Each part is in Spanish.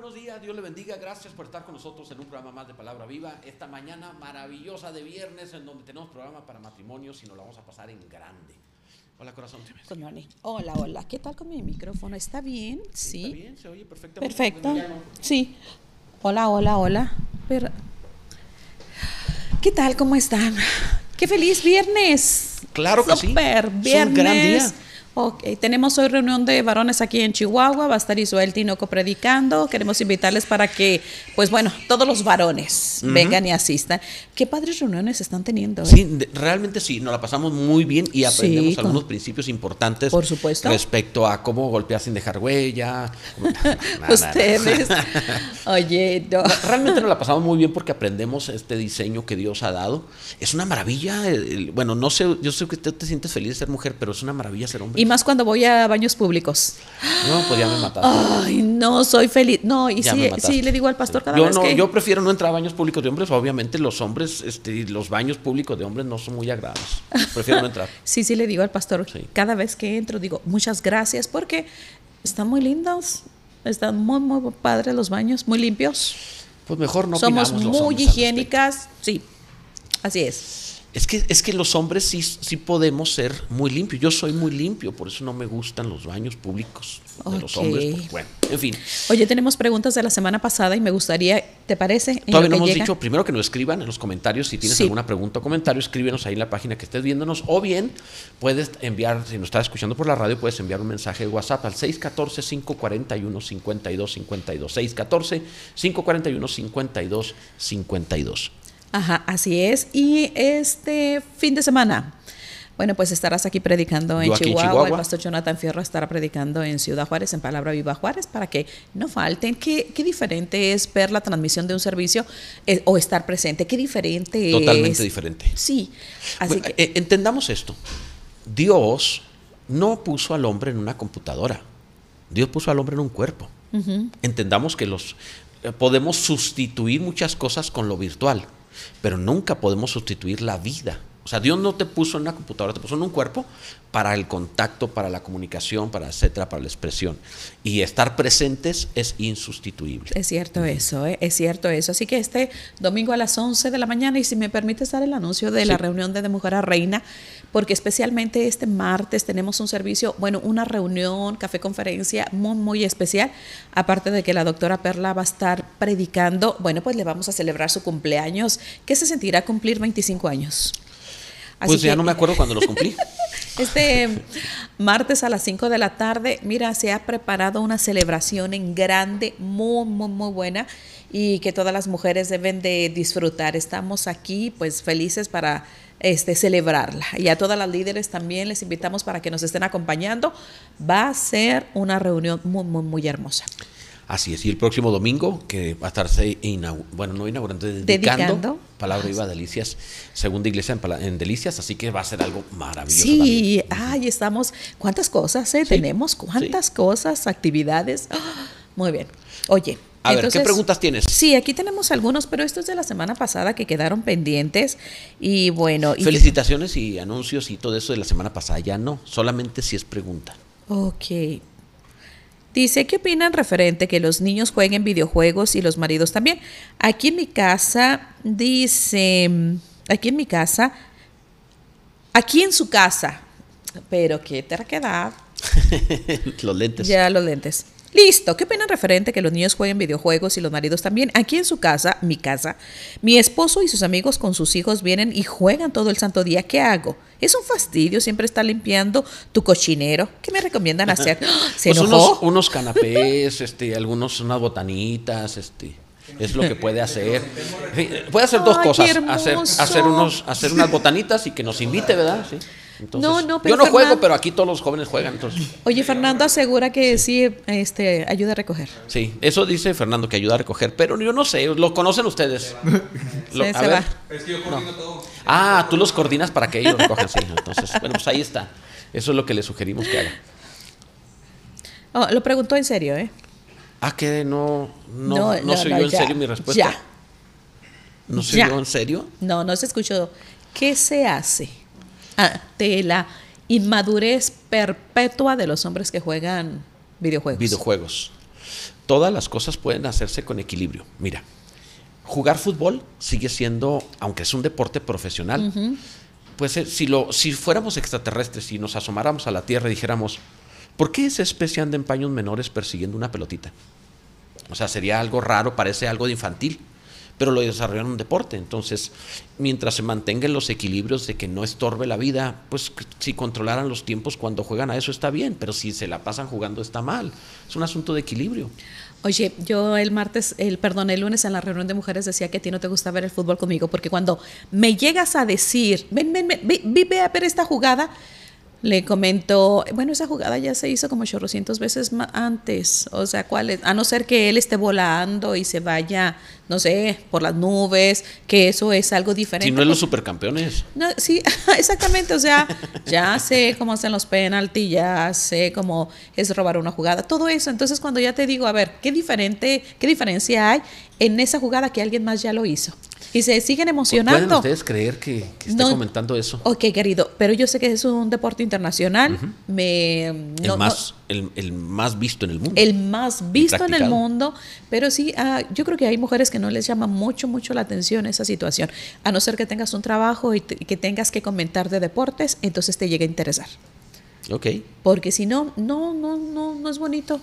buenos días, Dios le bendiga, gracias por estar con nosotros en un programa más de Palabra Viva. Esta mañana maravillosa de viernes en donde tenemos programa para matrimonios y nos lo vamos a pasar en grande. Hola corazón. Morning. Hola, hola. ¿Qué tal con mi micrófono? ¿Está bien? Sí. ¿Está bien? ¿Se oye perfectamente? Perfecto. Sí. Hola, hola, hola. ¿Qué tal? ¿Cómo están? ¡Qué feliz viernes! Claro que sí. Super Es un viernes. gran día. Ok, tenemos hoy reunión de varones aquí en Chihuahua, va a estar Isuel Tinoco predicando, queremos invitarles para que, pues bueno, todos los varones vengan y asistan. ¿Qué padres reuniones están teniendo? eh? Sí, realmente sí, nos la pasamos muy bien y aprendemos Sí, con- algunos principios importantes Por supuesto. respecto a cómo golpear sin dejar huella. Ustedes. Oye, no. Realmente nos la pasamos muy bien porque aprendemos este diseño que Dios ha dado. Es una maravilla. el- el- bueno, no sé, yo sé que tú te sientes feliz de ser mujer, pero es una maravilla ser hombre. Y más cuando voy a baños públicos. No, pues ya me mataste. Ay, no, soy feliz. No, y Ya sí, sí, le digo al pastor cada yo vez no, que... yo prefiero no entrar a baños públicos de hombres. Obviamente los hombres, este, los baños públicos de hombres no son muy agradables. Prefiero no entrar. Sí, sí, le digo al pastor, Sí. cada vez que entro, digo, muchas gracias, porque están muy lindos, están muy, muy padres los baños, muy limpios. Pues mejor no Somos muy higiénicas, sí, así es. Es que, es que los hombres sí, sí podemos ser muy limpios. Yo soy muy limpio, por eso no me gustan los baños públicos de los hombres. pues, bueno, en fin. Oye, tenemos preguntas de la semana pasada y me gustaría, ¿te parece? Todavía no hemos llega? dicho, primero que nos escriban en los comentarios si tienes Sí. alguna pregunta o comentario, escríbenos ahí en la página que estés viéndonos o bien puedes enviar, si nos estás escuchando por la radio, puedes enviar un mensaje de WhatsApp al 614-541-5252. 614-541-5252. Ajá, así es. Y este fin de semana, bueno, pues estarás aquí predicando en en Chihuahua. Chihuahua. El pastor Jonathan Fierro estará predicando en Ciudad Juárez, en Palabra Viva Juárez, para que no falten. ¿Qué, qué diferente es ver la transmisión de un servicio eh, o estar presente? ¿Qué diferente es? Totalmente diferente. Sí, así Bueno, que... eh, entendamos esto. Dios no puso al hombre en una computadora. Dios puso al hombre en un cuerpo. Entendamos que los eh, podemos sustituir muchas cosas con lo virtual, pero nunca podemos sustituir la vida. O sea, Dios no te puso en una computadora, te puso en un cuerpo para el contacto, para la comunicación, para etcétera, para la expresión. Y estar presentes es insustituible. Es cierto eso, ¿eh? es cierto eso. Así que este domingo a las 11 de la mañana, y si me permites dar el anuncio de la reunión de, de Mujer a Reina, porque especialmente este martes tenemos un servicio, bueno, una reunión, café conferencia muy, muy especial. Aparte de que la doctora Perla va a estar predicando, bueno, pues le vamos a celebrar su cumpleaños. ¿Qué se sentirá cumplir 25 años? Así Pues ya no me acuerdo cuando los cumplí. este martes a las 5 de la tarde, mira, se ha preparado una celebración en grande, muy, muy, muy buena y que todas las mujeres deben de disfrutar. Estamos aquí pues felices para este, celebrarla. Y a todas las líderes también les invitamos para que nos estén acompañando. Va a ser una reunión muy, muy, muy hermosa. Así es, y el próximo domingo, que va a estarse, bueno, no inaugurando, dedicando, Dedicando. Palabra Viva Delicias, segunda iglesia en, Delicias, así que va a ser algo maravilloso. Sí, ay, estamos, ¿cuántas cosas eh? tenemos? ¿Cuántas cosas, actividades? ¡Ah! Muy bien. Oye. A ver, ¿qué preguntas tienes? Sí, aquí tenemos algunos, pero estos de la semana pasada que quedaron pendientes. Y bueno. y- Felicitaciones y anuncios y todo eso de la semana pasada, ya no, solamente si es pregunta. Ok. Dice, ¿qué opinan referente que los niños jueguen videojuegos y los maridos también? Aquí en mi casa, dice, aquí en mi casa, aquí en su casa, pero qué terquedad, los lentes. Ya los lentes. Listo. ¿Qué opinan referente que los niños jueguen videojuegos y los maridos también? Aquí en su casa, mi casa, mi esposo y sus amigos con sus hijos vienen y juegan todo el santo día. ¿Qué hago? Es un fastidio siempre estar limpiando tu cochinero. ¿Qué me recomiendan hacer? ¡Ah! ¿Se Pues enojó? unos, unos canapés, este, algunos unas botanitas, este, es lo que puede hacer. Sí, puede hacer dos Ay, cosas, hacer, hacer unos, hacer unas botanitas y que nos invite, ¿verdad? Sí. Entonces, No, no, pero yo no juego, pero aquí todos los jóvenes juegan, entonces. Oye, Fernando asegura que sí, este, ayuda a recoger. Sí, eso dice Fernando que ayuda a recoger, pero yo no sé, lo conocen ustedes. Lo- Se- a se ver. va. Es que yo coordino todo. Ah, tú los coordinas para que ellos recojan, sí. Entonces, bueno, pues ahí está. Eso es lo que le sugerimos que haga. Oh, lo preguntó en serio, ¿eh? Ah, que no, no, no, se oyó en ya, serio mi respuesta. Ya. ¿No se oyó en serio? No, no se escuchó. ¿Qué se hace ante la inmadurez perpetua de los hombres que juegan videojuegos? Videojuegos. todas las cosas pueden hacerse con equilibrio. Mira, jugar fútbol sigue siendo, aunque es un deporte profesional, pues eh, si, lo, si fuéramos extraterrestres y nos asomáramos a la Tierra y dijéramos, ¿por qué esa especie anda en paños menores persiguiendo una pelotita? O sea, sería algo raro, parece algo de infantil, pero lo desarrollan en un deporte. Entonces, mientras se mantengan los equilibrios de que no estorbe la vida, pues si controlaran los tiempos cuando juegan a eso está bien, pero si se la pasan jugando está mal. Es un asunto de equilibrio. Oye, yo el martes, el perdón, el lunes en la reunión de mujeres decía que a ti no te gusta ver el fútbol conmigo, porque cuando me llegas a decir, ven, ven, ven, ve, ve a ver esta jugada, le comento, bueno, esa jugada ya se hizo como chorrocientos veces antes, o sea, ¿cuál es? A no ser que él esté volando y se vaya, no sé, por las nubes, que eso es algo diferente. Si no es los supercampeones. No, sí, exactamente, o sea, ya sé cómo hacen los penaltis, ya sé cómo es robar una jugada, todo eso. Entonces, cuando ya te digo, a ver, ¿qué diferente, qué diferencia hay en esa jugada que alguien más ya lo hizo? Y se siguen emocionando. ¿Pueden ustedes creer que, que esté comentando eso? Ok, querido, pero yo sé que es un deporte internacional. me, el, más, el, más visto en el mundo. El más visto en el mundo, pero sí, uh, yo creo que hay mujeres que no les llama mucho, mucho la atención esa situación. A no ser que tengas un trabajo y, que tengas que comentar de deportes, entonces te llega a interesar. Ok. Porque si no, no, no, no, no es bonito.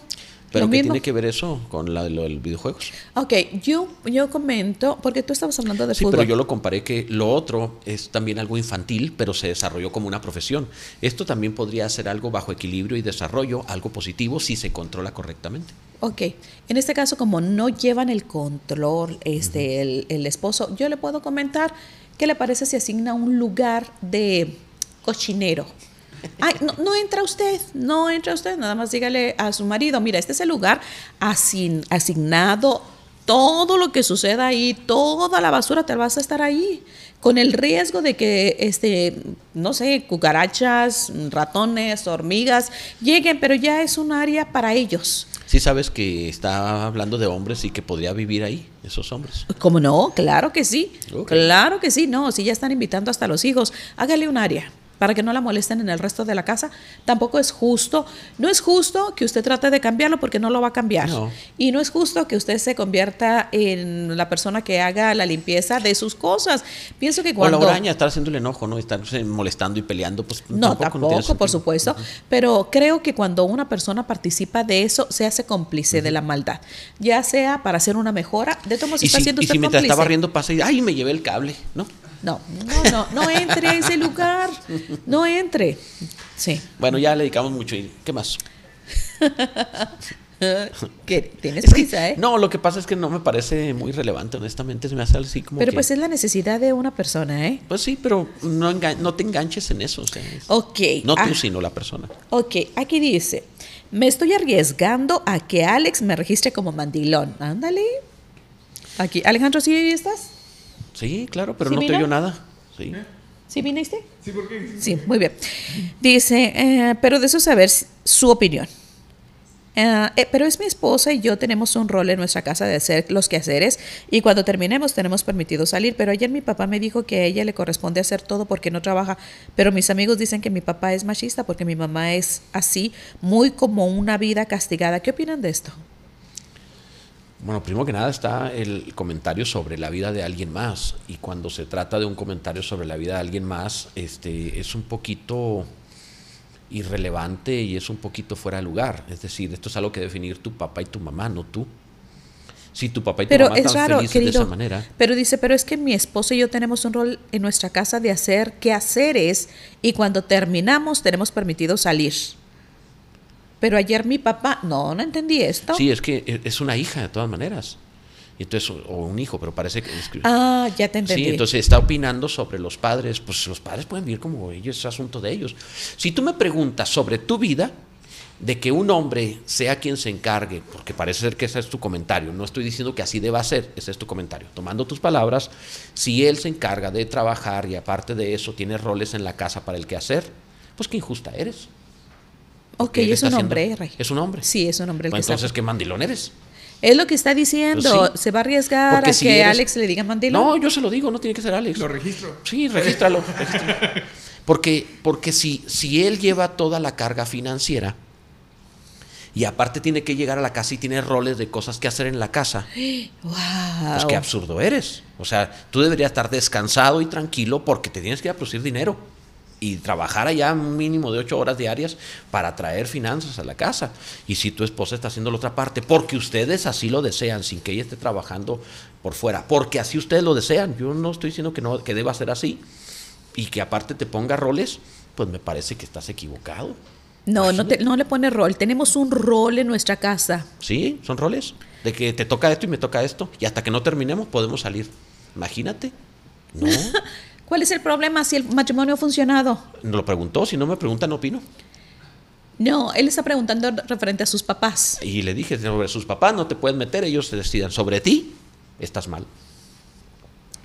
¿Pero qué tiene que ver eso con la, lo del videojuegos? Ok, yo, yo comento, porque tú estabas hablando de fútbol. Sí, pero yo lo comparé que lo otro es también algo infantil, pero se desarrolló como una profesión. Esto también podría ser algo bajo equilibrio y desarrollo, algo positivo si se controla correctamente. Ok, en este caso como no llevan el control este, el, el esposo, yo le puedo comentar, ¿qué le parece si asigna un lugar de cochinero? Ay, no, entra usted, no entra usted, nada más dígale a su marido, mira, este es el lugar asignado, todo lo que suceda ahí, toda la basura te vas a estar ahí, con el riesgo de que, este, no sé, cucarachas, ratones, hormigas lleguen, pero ya es un área para ellos. Sí sabes que está hablando de hombres y que podría vivir ahí, esos hombres. ¿Cómo no? Claro que sí. Claro que sí. No, si ya están invitando hasta los hijos, hágale un área para que no la molesten en el resto de la casa. Tampoco es justo, no es justo que usted trate de cambiarlo porque no lo va a cambiar. Y no es justo que usted se convierta en la persona que haga la limpieza de sus cosas. Pienso que cuando... O la estar haciendo el enojo, ¿no? Estar molestando y peleando, pues no, tampoco, por supuesto. Pero creo que cuando una persona participa de eso, se hace cómplice de la maldad. Ya sea para hacer una mejora, de todos modos está haciendo y si mientras estaba riendo pasa y, ay, me llevé el cable, ¿no? No, no, no, no entre a ese lugar. No entre. Sí. Bueno, ya le dedicamos mucho. ¿Qué más? ¿Qué? ¿Tienes prisa, eh? No, lo que pasa es que no me parece muy relevante, honestamente. Se me hace así como. Pero pues es la necesidad de una persona, ¿eh? Pues sí, pero no, no te enganches en eso. O sea, ok. No tú, ah. sino la persona. Ok, aquí dice: Me estoy arriesgando a que Alex me registre como mandilón. Ándale. Aquí, Alejandro, ¿sí estás? Sí, claro, pero no te oyó nada. Sí. ¿Sí viniste? Sí, ¿por qué? Sí, muy bien. Dice, eh, pero de eso saber su opinión. Eh, eh, pero es mi esposa y yo tenemos un rol en nuestra casa de hacer los quehaceres y cuando terminemos tenemos permitido salir. Pero ayer mi papá me dijo que a ella le corresponde hacer todo porque no trabaja. Pero mis amigos dicen que mi papá es machista porque mi mamá es así, muy como una vida castigada. ¿Qué opinan de esto? Bueno, primero que nada está el comentario sobre la vida de alguien más. Y cuando se trata de un comentario sobre la vida de alguien más, este, es un poquito irrelevante y es un poquito fuera de lugar. Es decir, esto es algo que definir tu papá y tu mamá, no tú. Si tu papá y tu pero mamá están felices de esa manera. Pero dice, pero es que mi esposo y yo tenemos un rol en nuestra casa de hacer qué es y cuando terminamos tenemos permitido salir. Pero ayer mi papá, no, no entendí esto. Sí, es que e, es una hija de todas maneras. Entonces, o un hijo, pero parece que... ah, ya te entendí. Sí, entonces está opinando sobre los padres. Pues los padres pueden vivir como ellos, es asunto de ellos. Si tú me preguntas sobre tu vida, de que un hombre sea quien se encargue, porque parece ser que ese es tu comentario, no estoy diciendo que así deba ser, ese es tu comentario. Tomando tus palabras, si él se encarga de trabajar y aparte de eso tiene roles en la casa para el que hacer, pues qué injusta eres. Ok, es un hombre, Rey. ¿Es un hombre? Sí, es un hombre. Pues entonces, ¿qué mandilón eres? Es lo que está diciendo. Pues ¿Se va a arriesgar a que Alex le diga mandilón? No, yo se lo digo, no tiene que ser Alex. Lo registro. Sí, regístralo. porque porque si, si él lleva toda la carga financiera Y aparte tiene que llegar a la casa y tiene roles de cosas que hacer en la casa. Wow. Pues qué absurdo eres. O sea, tú deberías estar descansado y tranquilo porque te tienes que ir a producir dinero y trabajar allá un mínimo de ocho horas diarias para traer finanzas a la casa. Y si tu esposa está haciendo la otra parte, porque ustedes así lo desean, sin que ella esté trabajando por fuera, porque así ustedes lo desean. Yo no estoy diciendo que no que deba ser así y que aparte te ponga roles, pues me parece que estás equivocado. No, no, te- no le pone rol. Tenemos un rol en nuestra casa. Sí, son roles. De que te toca esto y me toca esto. Y hasta que no terminemos podemos salir. Imagínate. No. ¿Cuál es el problema si el matrimonio ha funcionado? No lo preguntó. Si no me preguntan, no opino. No, él está preguntando referente a sus papás. Y le dije, sobre sus papás no te puedes meter, ellos se decidan. Sobre ti, estás mal.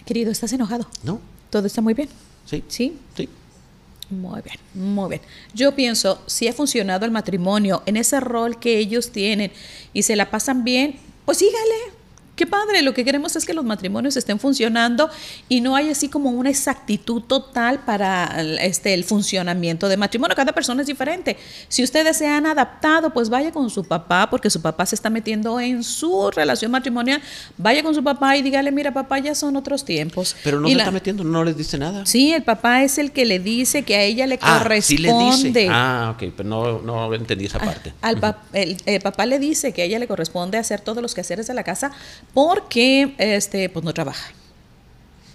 Querido, ¿estás enojado? ¿No? ¿Todo está muy bien? Sí. ¿Sí? Sí. Muy bien, muy bien. Yo pienso, si ha funcionado el matrimonio en ese rol que ellos tienen y se la pasan bien, pues sígale. Qué padre, lo que queremos es que los matrimonios estén funcionando y no hay así como una exactitud total para este, el funcionamiento de matrimonio. Cada persona es diferente. Si ustedes se han adaptado, pues vaya con su papá, porque su papá se está metiendo en su relación matrimonial. Vaya con su papá y dígale, mira, papá, ya son otros tiempos. Pero no Y se la- está metiendo, no les dice nada. Sí, el papá es el que le dice que a ella le Ah, corresponde. sí le dice. Ah, ok, pero no, no entendí esa parte. Al pap- el, el papá le dice que a ella le corresponde hacer todos los quehaceres de la casa porque este pues no trabaja.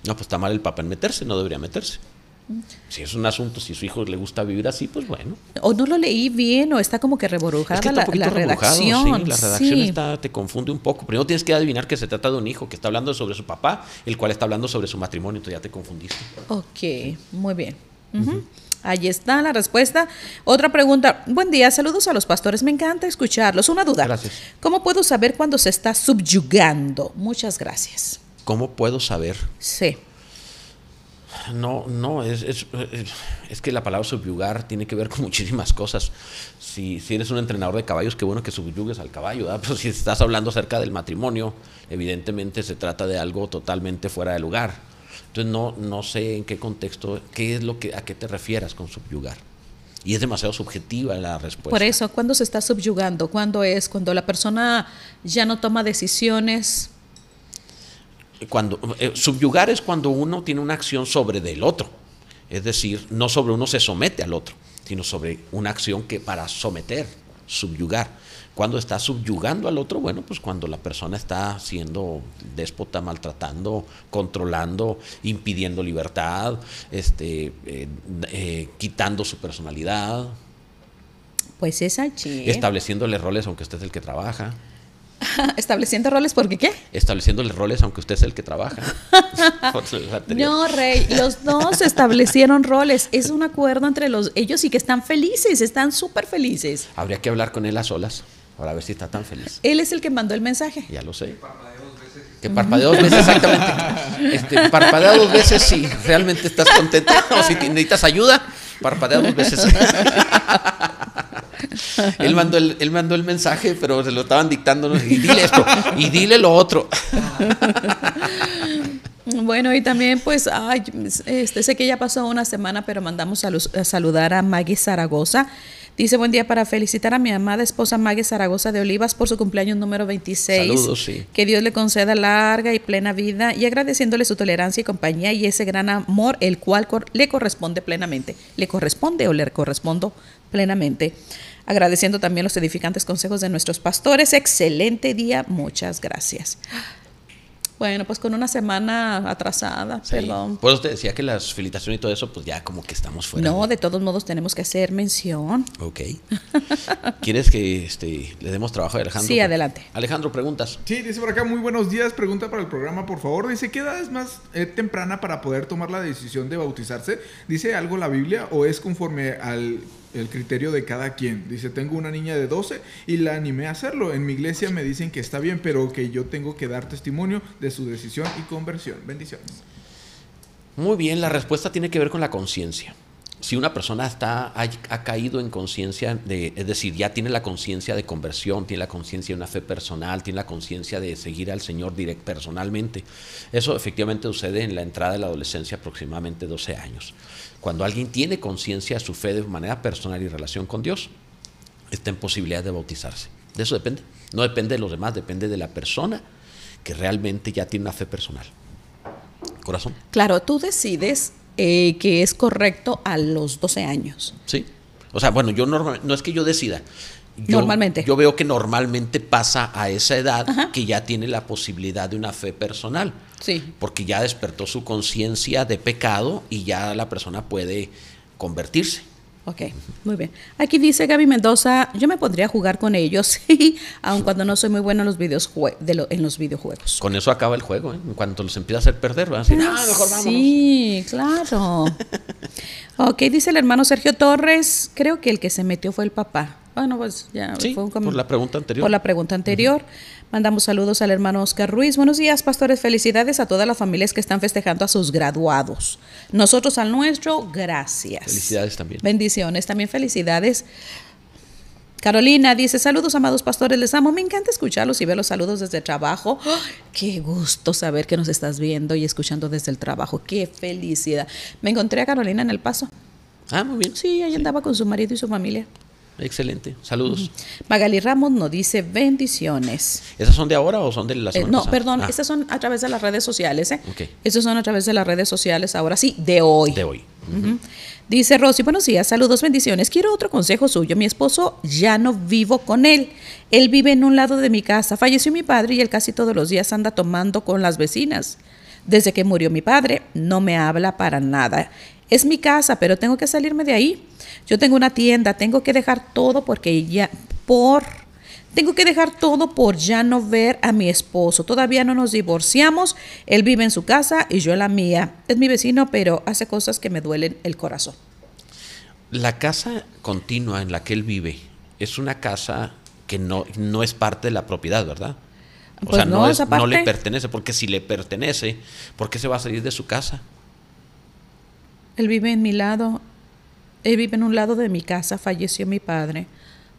No, pues está mal el papá en meterse, no debería meterse. Si es un asunto, si a su hijo le gusta vivir así, pues bueno. O no lo leí bien o está como que reborujada Es que está la, redacción. sí, la redacción Sí. está, te confunde un poco. Primero tienes que adivinar que se trata de un hijo que está hablando sobre su papá, el cual está hablando sobre su matrimonio, entonces ya te confundiste. Ok, muy bien. Ahí está la respuesta. Otra pregunta. Buen día, saludos a los pastores. Me encanta escucharlos. Una duda. Gracias. ¿Cómo puedo saber cuando se está subyugando? Muchas gracias. ¿Cómo puedo saber? Sí. No, no, es, es, es- es que la palabra subyugar tiene que ver con muchísimas cosas. Si, si eres un entrenador de caballos, qué bueno que subyugues al caballo, ¿verdad? pero si estás hablando acerca del matrimonio, evidentemente se trata de algo totalmente fuera de lugar. Entonces no, no sé en qué contexto, qué es lo que, a qué te refieras con subyugar. Y es demasiado subjetiva la respuesta. Por eso, ¿cuándo se está subyugando? ¿Cuándo es? Cuando la persona ya no toma decisiones. Cuando, eh, subyugar es cuando uno tiene una acción sobre del otro. Es decir, no sobre uno se somete al otro, sino sobre una acción que para someter, subyugar. Cuando está subyugando al otro, bueno, pues cuando la persona está siendo déspota, maltratando, controlando, impidiendo libertad, este, eh, eh, quitando su personalidad, Pues es allí. estableciéndole roles aunque usted es el que trabaja, Estableciendo roles, porque qué? estableciéndole roles aunque usted es el que trabaja. No, Rey, los dos establecieron roles. Es un acuerdo entre los ellos y que están felices, están súper felices. Habría que hablar con él a solas para ver si está tan feliz. Él es el que mandó el mensaje. Ya lo sé. Que parpadea dos veces, exactamente. Este, parpadea dos veces si realmente estás contento o si te- necesitas ayuda. Parpadea dos veces. él, mandó el, él mandó el mensaje, pero se lo estaban dictando. Y dile esto, y dile lo otro. Bueno, y también, pues, ay, este, sé que ya pasó una semana, pero mandamos a saludar a Maggie Zaragoza. Dice, buen día para felicitar a mi amada esposa Maggie Zaragoza de Olivas por su cumpleaños número 26. Saludos, sí. Que Dios le conceda larga y plena vida y agradeciéndole su tolerancia y compañía y ese gran amor, el cual cor- le corresponde plenamente. ¿Le corresponde o le correspondo plenamente? Agradeciendo también los edificantes consejos de nuestros pastores. Excelente día, muchas gracias. Bueno, pues con una semana atrasada, Sí. perdón. Por eso te decía que las felicitaciones y todo eso, pues ya como que estamos fuera. No, de todos modos tenemos que hacer mención. Ok. ¿Quieres que este, le demos trabajo a Alejandro? Sí, adelante. Alejandro, preguntas. Sí, dice por acá, muy buenos días. Pregunta para el programa, por favor. Dice, ¿qué edad es más eh, temprana para poder tomar la decisión de bautizarse? ¿Dice algo la Biblia o es conforme al el criterio de cada quien? Dice, tengo una niña de 12 y la animé a hacerlo. En mi iglesia me dicen que está bien, pero que yo tengo que dar testimonio de su decisión y conversión. Bendiciones. Muy bien, la respuesta tiene que ver con la conciencia. Si una persona está, ha, caído en conciencia, de, es decir, ya tiene la conciencia de conversión, tiene la conciencia de una fe personal, tiene la conciencia de seguir al Señor direct, personalmente, eso efectivamente sucede en la entrada de la adolescencia, aproximadamente 12 años. Cuando alguien tiene conciencia de su fe de manera personal y relación con Dios, está en posibilidad de bautizarse. De eso depende. No depende de los demás, depende de la persona que realmente ya tiene una fe personal. Corazón. Claro, tú decides eh, que es correcto a los 12 años. Sí. O sea, bueno, yo normal, no es que yo decida. Yo, normalmente. Yo veo que normalmente pasa a esa edad que ya tiene la posibilidad de una fe personal. Sí. Porque ya despertó su conciencia de pecado y ya la persona puede convertirse. Ok, muy bien. Aquí dice Gaby Mendoza, yo me podría jugar con ellos, aun cuando no soy muy bueno en los, videos de en los videojuegos. Con eso acaba el juego, ¿eh? En cuanto los empieza a hacer perder, van a decir, ah, mejor vámonos. Sí, claro. ok, dice el hermano Sergio Torres, creo que el que se metió fue el papá. Bueno, pues ya sí, fue un por la pregunta anterior. Por la pregunta anterior. Mandamos saludos al hermano Oscar Ruiz. Buenos días, pastores. Felicidades a todas las familias que están festejando a sus graduados. Nosotros al nuestro, gracias. Felicidades también. Bendiciones. También felicidades. Carolina dice, saludos amados pastores, les amo, me encanta escucharlos y ver los saludos desde el trabajo. Qué gusto saber que nos estás viendo y escuchando desde el trabajo, qué felicidad. Me encontré a Carolina en el paso. Ah, muy bien. Sí, ahí andaba con su marido y su familia. Excelente, saludos. Magali Ramos nos dice bendiciones. ¿Esas son de ahora o son de la eh, No, pasada? perdón, Ah, estas son a través de las redes sociales. ¿eh? Ok. Estas son a través de las redes sociales, ahora sí, de hoy. de hoy. Dice Rosy, buenos días, saludos, bendiciones. Quiero otro consejo suyo. Mi esposo ya no vivo con él. Él vive en un lado de mi casa. Falleció mi padre y él casi todos los días anda tomando con las vecinas. Desde que murió mi padre, no me habla para nada. Es mi casa, pero tengo que salirme de ahí. Yo tengo una tienda, tengo que dejar todo porque ya, por, tengo que dejar todo por ya no ver a mi esposo. Todavía no nos divorciamos. Él vive en su casa y yo en la mía. Es mi vecino, pero hace cosas que me duelen el corazón. La casa continua en la que él vive es una casa que no, no es parte de la propiedad, ¿verdad? O Pues sea, no, no, es- no le pertenece, porque si le pertenece, ¿por qué se va a salir de su casa? Él vive en mi lado. Él vive en un lado de mi casa. Falleció mi padre.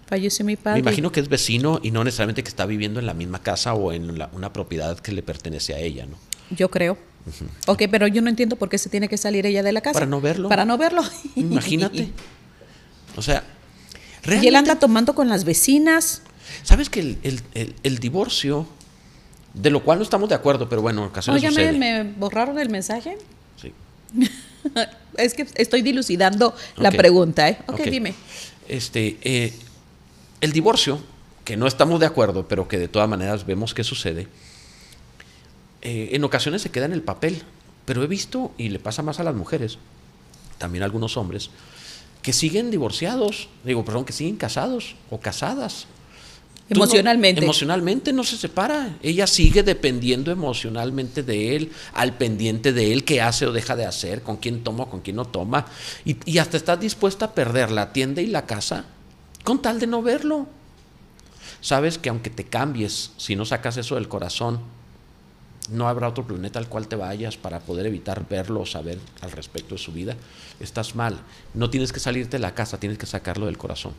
Falleció mi padre. Me imagino que es vecino y no necesariamente que está viviendo en la misma casa o en la- una propiedad que le pertenece a ella, ¿no? Yo creo. Ok, pero yo no entiendo por qué se tiene que salir ella de la casa. Para no verlo. Para no verlo. Imagínate. O sea, Y él realmente, anda tomando con las vecinas. ¿sabes que el, el- el- el divorcio, de lo cual no estamos de acuerdo, pero bueno, en ocasiones sucede. ¿me borraron el mensaje? Sí. es que estoy dilucidando la pregunta, ¿eh? ok, Ok. dime. Este, eh, el divorcio, que no estamos de acuerdo, pero que de todas maneras vemos que sucede, eh, en ocasiones se queda en el papel. Pero he visto, y le pasa más a las mujeres, también a algunos hombres, que siguen divorciados, digo, perdón, que siguen casados o casadas. Tú no- Emocionalmente. emocionalmente no se separa. Ella sigue dependiendo emocionalmente de él, al pendiente de él, qué hace o deja de hacer, con quién toma o con quién no toma. Y, y hasta estás dispuesta a perder la tienda y la casa con tal de no verlo. Sabes que aunque te cambies, si no sacas eso del corazón, no habrá otro planeta al cual te vayas para poder evitar verlo o saber al respecto de su vida. Estás mal. No tienes que salirte de la casa, tienes que sacarlo del corazón.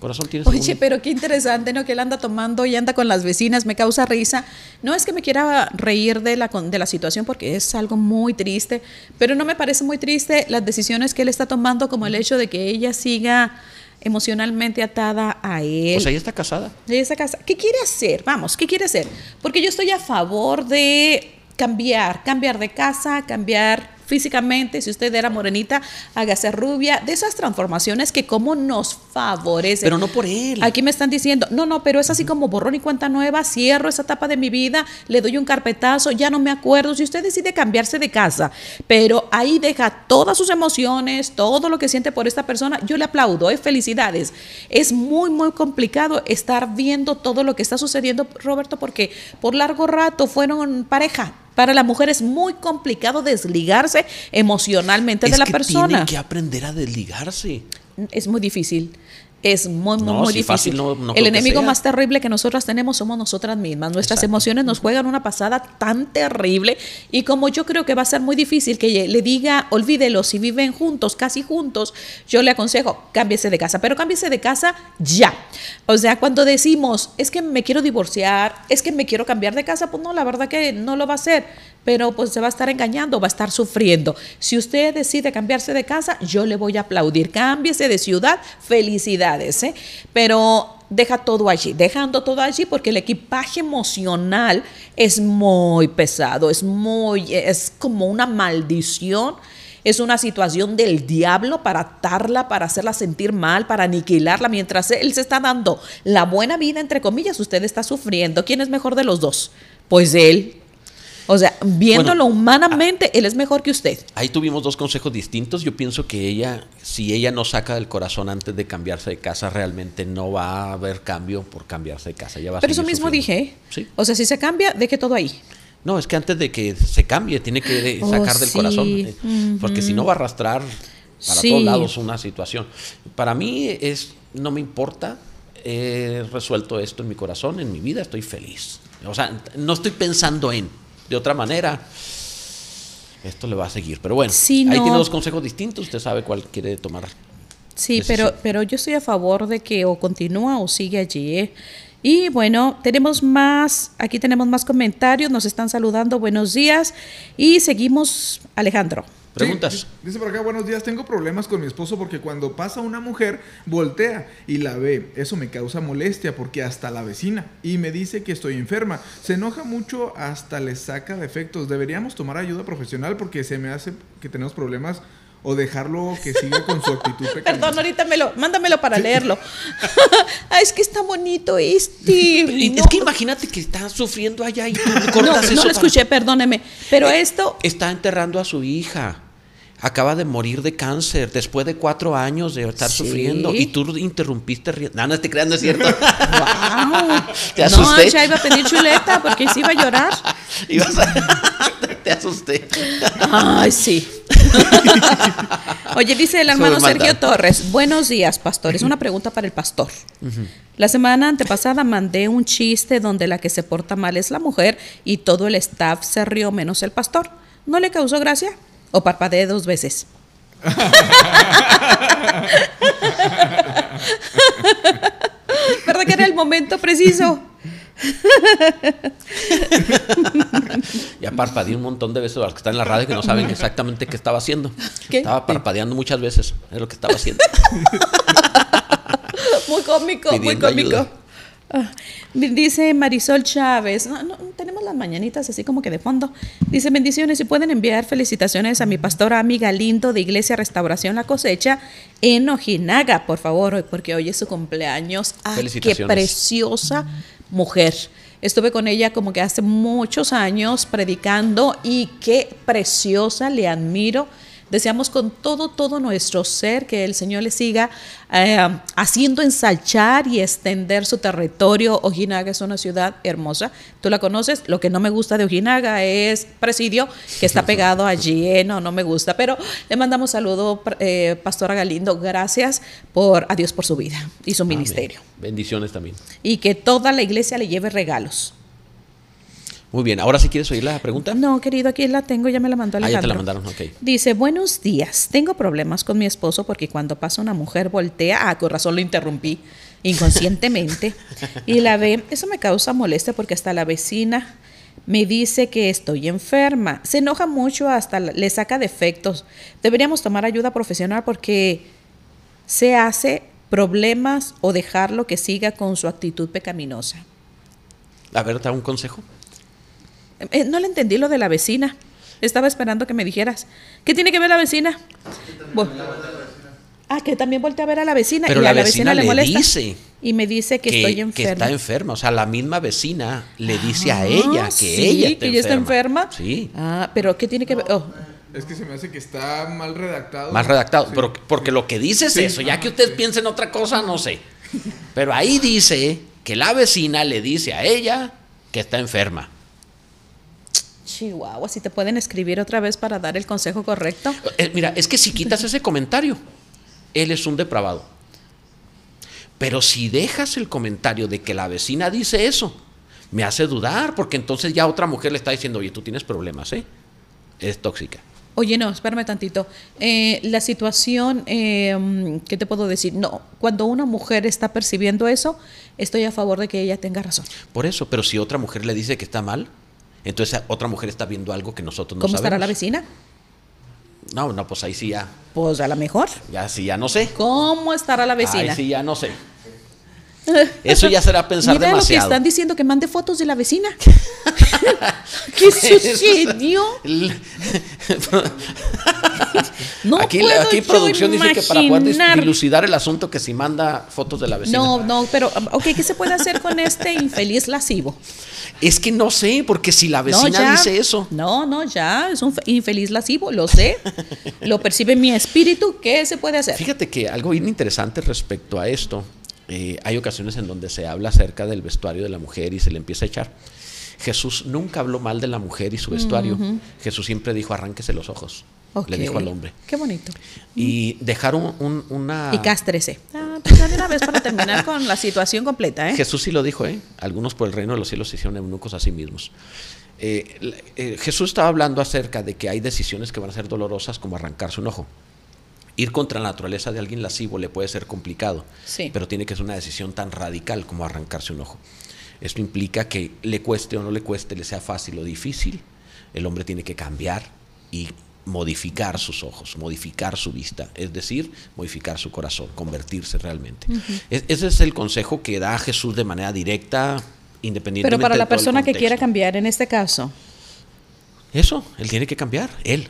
Corazón tienes Oye, algún- pero qué interesante, ¿no? Que él anda tomando y anda con las vecinas, me causa risa. No es que me quiera reír de la, de la situación porque es algo muy triste, pero no me parece muy triste las decisiones que él está tomando, como el hecho de que ella siga emocionalmente atada a él. O sea, ella está casada. de esa casa. ¿Qué quiere hacer? Vamos, ¿qué quiere hacer? Porque yo estoy a favor de cambiar, cambiar de casa, cambiar físicamente. Si usted era morenita, hágase rubia. De esas transformaciones que como nos favorecen. Pero no por él. Aquí me están diciendo, no, no, pero es así como borrón y cuenta nueva, cierro esa etapa de mi vida, le doy un carpetazo, ya no me acuerdo. Si usted decide cambiarse de casa, pero ahí deja todas sus emociones, todo lo que siente por esta persona, yo le aplaudo, ¿eh? felicidades. Es muy, muy complicado estar viendo todo lo que está sucediendo, Roberto, porque por largo rato fueron pareja. Para la mujer es muy complicado desligarse emocionalmente es de la que persona. Tiene que aprender a desligarse. Es muy difícil. Es muy, muy, No, muy si difícil. fácil no- no creo el enemigo más terrible que nosotras tenemos somos nosotras mismas. Nuestras Exacto. emociones nos juegan una pasada tan terrible. Y como yo creo que va a ser muy difícil que le diga, olvídelo, si viven juntos, casi juntos, yo le aconsejo, cámbiese de casa. Pero cámbiese de casa ya. O sea, cuando decimos, es que me quiero divorciar, es que me quiero cambiar de casa, pues no, la verdad que no lo va a hacer. Pero pues se va a estar engañando, va a estar sufriendo. Si usted decide cambiarse de casa, yo le voy a aplaudir. Cámbiese de ciudad, felicidades, ¿eh? Pero deja todo allí, dejando todo allí porque el equipaje emocional es muy pesado, es muy, es como una maldición. Es una situación del diablo para atarla, para hacerla sentir mal, para aniquilarla. Mientras él se está dando la buena vida, entre comillas, usted está sufriendo. ¿Quién es mejor de los dos? Pues él. O sea, viéndolo Bueno, humanamente, él es mejor que usted. Ahí tuvimos dos consejos distintos. Yo pienso que ella, si ella no saca del corazón antes de cambiarse de casa, realmente no va a haber cambio por cambiarse de casa. Ella va a Pero eso mismo sufriendo. dije. Sí. O sea, si se cambia, deje todo ahí. No, es que antes de que se cambie, tiene que Oh, sacar del sí. corazón. eh, Porque si no va a arrastrar para Sí. todos lados una situación. Para mí es, no me importa. He resuelto esto en mi corazón, en mi vida, estoy feliz. O sea, no estoy pensando en. De otra manera, esto le va a seguir. Pero bueno, Sí, ahí no. tiene dos consejos distintos. Usted sabe cuál quiere tomar. Sí, Decisión. pero, pero yo estoy a favor de que o continúa o sigue allí. ¿eh? Y bueno, tenemos más, aquí tenemos más comentarios, nos están saludando, buenos días. Y seguimos, Alejandro. Preguntas. Sí, dice por acá, buenos días, tengo problemas con mi esposo porque cuando pasa una mujer, voltea y la ve. Eso me causa molestia porque hasta la vecina y me dice que estoy enferma. Se enoja mucho, hasta le saca defectos. Deberíamos tomar ayuda profesional porque se me hace que tenemos problemas o dejarlo que siga con su actitud Perdón, pecaminosa. ahorita me lo, mándamelo para leerlo. Ay, es que está bonito este. Y No, Es que imagínate que está sufriendo allá y tú no, eso lo para- escuché, perdóneme. Pero esto, Está enterrando a su hija. Acaba de morir de cáncer después de cuatro años de estar Sí. sufriendo. Y tú interrumpiste riendo. No, no te creas, no es cierto. wow. Te No, asusté. ya iba a pedir chuleta porque sí iba a llorar. Ibas a- te asusté. Ay, sí. Oye, dice el hermano. Sergio Torres. Buenos días, pastor. Es una pregunta para el pastor. La semana antepasada mandé un chiste donde la que se porta mal es la mujer y todo el staff se rió menos el pastor. ¿No le causó gracia? ¿O parpadeé dos veces? ¿Verdad que era el momento preciso? Ya parpadeé un montón de veces a los que están en la radio que no saben exactamente qué estaba haciendo. ¿Qué? Estaba parpadeando muchas veces. Es lo que estaba haciendo. Muy cómico, muy cómico. ayuda. Ah, dice Marisol Chávez, no, no, tenemos las mañanitas así como que de fondo. Dice, bendiciones y pueden enviar felicitaciones a mi pastora amiga Lindo de Iglesia Restauración La Cosecha en Ojinaga, por favor, porque hoy es su cumpleaños. ¡Ay, qué preciosa mujer! Estuve con ella como que hace muchos años predicando y qué preciosa, le admiro. Deseamos con todo, todo nuestro ser que el Señor le siga eh, haciendo ensalchar y extender su territorio. Ojinaga es una ciudad hermosa. Tú la conoces. Lo que no me gusta de Ojinaga es Presidio, que está pegado allí. eh, No, no me gusta. Pero le mandamos saludo, eh, Pastora Galindo. Gracias por, a Dios por su vida y su ministerio. Bendiciones también. Y que toda la iglesia le lleve regalos. Muy bien. Ahora si quieres oír la pregunta. No, querido, aquí la tengo, ya me la mandó Ah, ya Alejandro. te la mandaron, ok. Dice, buenos días, tengo problemas con mi esposo porque cuando pasa una mujer voltea, ah, con razón lo interrumpí inconscientemente, y la ve, eso me causa molestia porque hasta la vecina me dice que estoy enferma, se enoja mucho, hasta le saca defectos. Deberíamos tomar ayuda profesional porque se hace problemas o dejarlo que siga con su actitud pecaminosa. A ver, da un consejo. Eh, no le entendí lo de la vecina. Estaba esperando que me dijeras. ¿Qué tiene que ver la vecina? Ah, que también volteé a ver a la vecina Pero y la a la vecina vecina le le molesta. dice y me dice que, estoy que enferma. está enferma. O sea, la misma vecina le dice a Ah, ella que sí, ella está que ella está enferma. Sí. Ah, pero ¿qué tiene que ver? Oh, Es que se me hace que está mal redactado. Más redactado. Sí. Pero, porque lo que dice es Sí. eso. Ya que usted piensa en otra cosa, no sé. Pero ahí dice que la vecina le dice a ella que está enferma. Chihuahua, si te pueden escribir otra vez para dar el consejo correcto. Eh, mira, es que si quitas ese comentario, él es un depravado. Pero si dejas el comentario de que la vecina dice eso, me hace dudar, porque entonces ya otra mujer le está diciendo, oye, tú tienes problemas, ¿eh? Es tóxica. Oye, no, espérame tantito. Eh, la situación, eh, ¿qué te puedo decir? No, cuando una mujer está percibiendo eso, estoy a favor de que ella tenga razón. Por eso, pero si otra mujer le dice que está mal, Entonces otra mujer está viendo algo que nosotros no ¿Cómo sabemos. estará la vecina? No, no, pues ahí sí ya, Pues a lo mejor. ya sí ya no sé. ¿Cómo estará la vecina? Ahí sí ya no sé. Eso ya será pensar Mira lo que demasiado. están diciendo que mande fotos de la vecina. ¿Qué sucedió? No aquí puedo aquí yo producción dice que para poder dilucidar el asunto que si manda fotos de la vecina. No, no, pero, ok, ¿qué se puede hacer con este infeliz lascivo? Es que no sé, porque si la vecina no, ya. dice eso. No, no, ya, es un fe- infeliz lascivo, lo sé. lo percibe mi espíritu, ¿qué se puede hacer? Fíjate que algo bien interesante respecto a esto, eh, hay ocasiones en donde se habla acerca del vestuario de la mujer y se le empieza a echar. Jesús nunca habló mal de la mujer y su vestuario. Jesús siempre dijo, arránquese los ojos. Le dijo al hombre. Qué bonito. Y dejaron un- una... Y cástrese. Ah, pues una vez para terminar con la situación completa, ¿eh? Jesús sí lo dijo, ¿eh? Algunos por el reino de los cielos se hicieron eunucos a sí mismos. Eh, eh, Jesús estaba hablando acerca de que hay decisiones que van a ser dolorosas como arrancarse un ojo. Ir contra la naturaleza de alguien lascivo le puede ser complicado, Sí. pero tiene que ser una decisión tan radical como arrancarse un ojo. Esto implica que le cueste o no le cueste, le sea fácil o difícil, el hombre tiene que cambiar y modificar sus ojos, modificar su vista, es decir, modificar su corazón, convertirse realmente. Es- ese es el consejo que da Jesús de manera directa, independientemente Pero para la persona que quiera cambiar en este caso. Eso, él tiene que cambiar, él.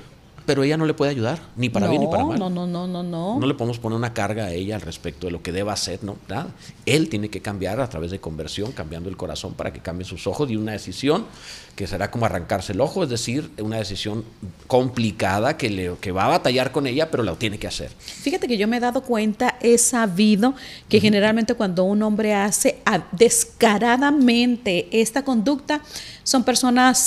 Pero ella no le puede ayudar, ni para no, bien ni para mal. No, no, no, no, no. No le podemos poner una carga a ella al respecto de lo que deba hacer, no, nada. Él tiene que cambiar a través de conversión, cambiando el corazón para que cambien sus ojos y una decisión que será como arrancarse el ojo, es decir, una decisión complicada que, le, que va a batallar con ella, pero la tiene que hacer. Fíjate que yo me he dado cuenta, he sabido que generalmente cuando un hombre hace a- descaradamente esta conducta, son personas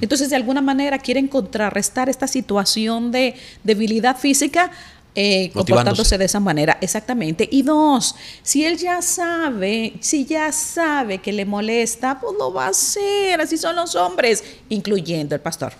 Entonces, de alguna manera quieren contrarrestar esta situación de debilidad física. eh, comportándose de esa manera, exactamente. Y dos, si él ya sabe, si ya sabe que le molesta, pues lo va a hacer. Así son los hombres, incluyendo el pastor.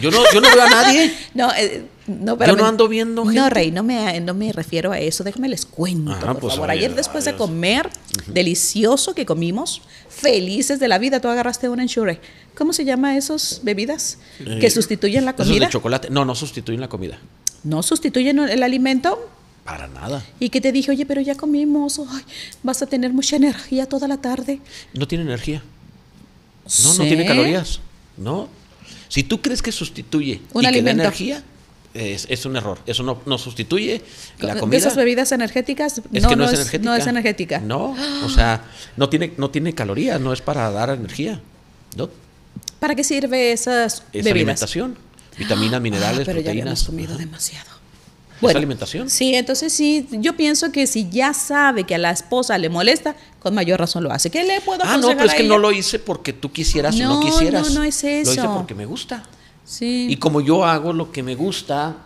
Yo no, yo no veo a nadie. No, eh, no, Yo no ando viendo No. Rey, no me, no me refiero a eso. Déjame les cuento, por pues, favor. Ayer después de comer, delicioso que comimos, felices de la vida, tú agarraste una ensure. ¿Cómo se llama esos bebidas que Eh, sustituyen la Esos comida? de chocolate. No, no sustituyen la comida. No sustituyen el alimento. Para nada. Y que te dije, oye, pero ya comimos, ay, vas a tener mucha energía toda la tarde. No tiene energía. No, no tiene calorías. No. Si tú crees que sustituye Un y que da energía, es, es un error. Eso no, no sustituye la comida. esas bebidas energéticas, Es no, que no, es es, energética. no es energética. No, o sea, no tiene, no tiene calorías, no es para dar energía. ¿no? ¿Para qué sirve esas Es bebidas? alimentación. Vitaminas, minerales, Ah, pero ya proteínas. comido Ajá. demasiado. ¿Es alimentación? Sí, entonces sí, yo pienso que si ya sabe que a la esposa le molesta, con mayor razón lo hace. ¿Qué le puedo Ah, no, aconsejar pero es que no lo hice porque tú quisieras o No, no quisieras. no, no es Lo hice eso. porque me gusta. Sí. Y como yo hago lo que me gusta,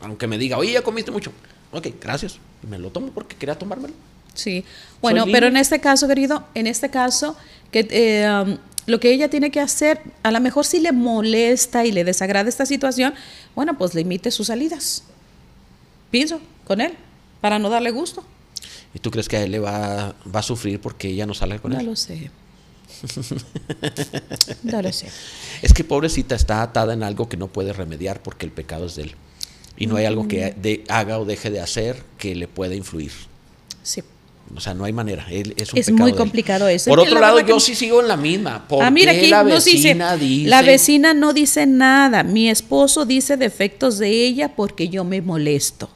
aunque me diga, oye, ya comiste mucho. Ok, gracias. Y me lo tomo porque quería tomármelo. Sí. Bueno, pero en este caso, querido, en este caso, que eh, um, lo que ella tiene que hacer, a lo mejor si le molesta y le desagrada esta situación, bueno, pues limite sus salidas. Pienso con él, para no darle gusto. ¿Y tú crees que a él le va, va a sufrir porque ella no salga con No él? lo sé. No lo sé. Es que pobrecita está atada en algo que no puede remediar porque el pecado es de él. Y no hay algo que de- haga o deje de hacer que le pueda influir. Sí. O sea, no hay manera. Él, es un Es muy complicado eso. Por Es otro la lado, yo que- sí sigo en la misma. Ah, mira, aquí la nos dice, vecina dice, la vecina no dice nada. Mi esposo dice defectos de ella porque yo me molesto.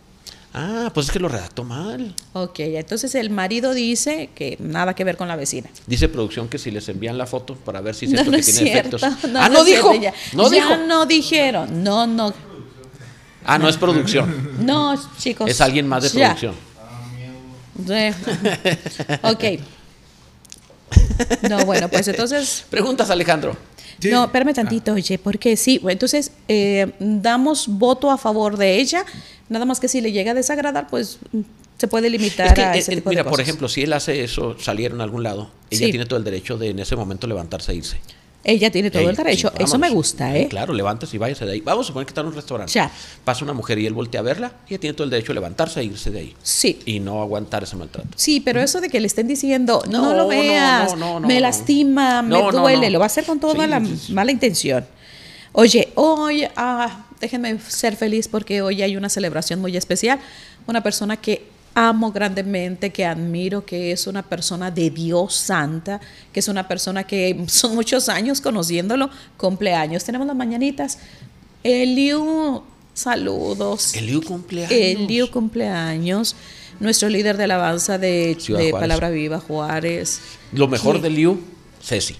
Ah, pues es que lo redactó mal. Ok, entonces el marido dice que nada que ver con la vecina. Dice producción que si les envían la foto para ver si es No, no que es tiene cierto. efectos. No, ah, no dijo. cierto, ya- No ya dijo. no dijeron. No, no. Ah, no es producción. No, chicos. Es alguien más de ya. producción. Ok. No, bueno, pues entonces Preguntas, Alejandro. Sí. No, espérame tantito, oye, porque sí, entonces eh, damos voto a favor de ella, nada más que si le llega a desagradar, pues se puede limitar Es que, a eh, ese eh, tipo mira, de por ejemplo, si él hace eso, salieron a algún lado, ella Sí. tiene todo el derecho de en ese momento levantarse e irse. Ella tiene todo Ey, el derecho. sí, Eso me gusta, ¿eh? Claro, levántese y váyase de ahí. Vamos a suponer que está en un restaurante. Ya. Pasa una mujer y él voltea a verla, ella tiene todo el derecho de levantarse e irse de ahí. Sí. Y no aguantar ese maltrato. Sí, pero eso de que le estén diciendo, no, No, lo veas, no, no, no, me lastima, me duele, lo va a hacer con toda Sí, la sí. mala intención. Oye, hoy, ah, déjenme ser feliz porque hoy hay una celebración muy especial. Una persona que amo grandemente, que admiro, que es una persona de Dios santa, que es una persona que son muchos años conociéndolo, cumpleaños. Tenemos las mañanitas. Eliu, saludos. Eliu cumpleaños. Eliu cumpleaños, nuestro líder de alabanza de, de. Palabra Viva Juárez. Lo mejor de Liu, Ceci.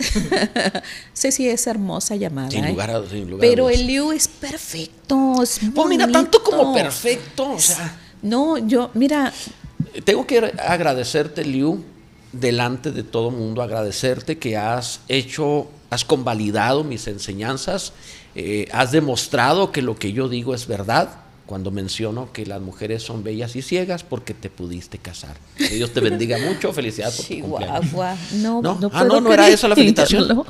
Ceci es hermosa llamada. Sin ¿eh? lugar a- sin lugar a Pero dudas. Eliu es perfecto. Es Pues mira, tanto como perfecto. O sea, No, yo, mira, tengo que agradecerte, Liu, delante de todo mundo, agradecerte que has hecho, has convalidado mis enseñanzas, eh, has demostrado que lo que yo digo es verdad cuando menciono que las mujeres son bellas y ciegas porque te pudiste casar. Que Dios te bendiga mucho, felicidades por tu cumpleaños. No, ¿No? no, Ah, puedo no, no era esa la felicitación. No,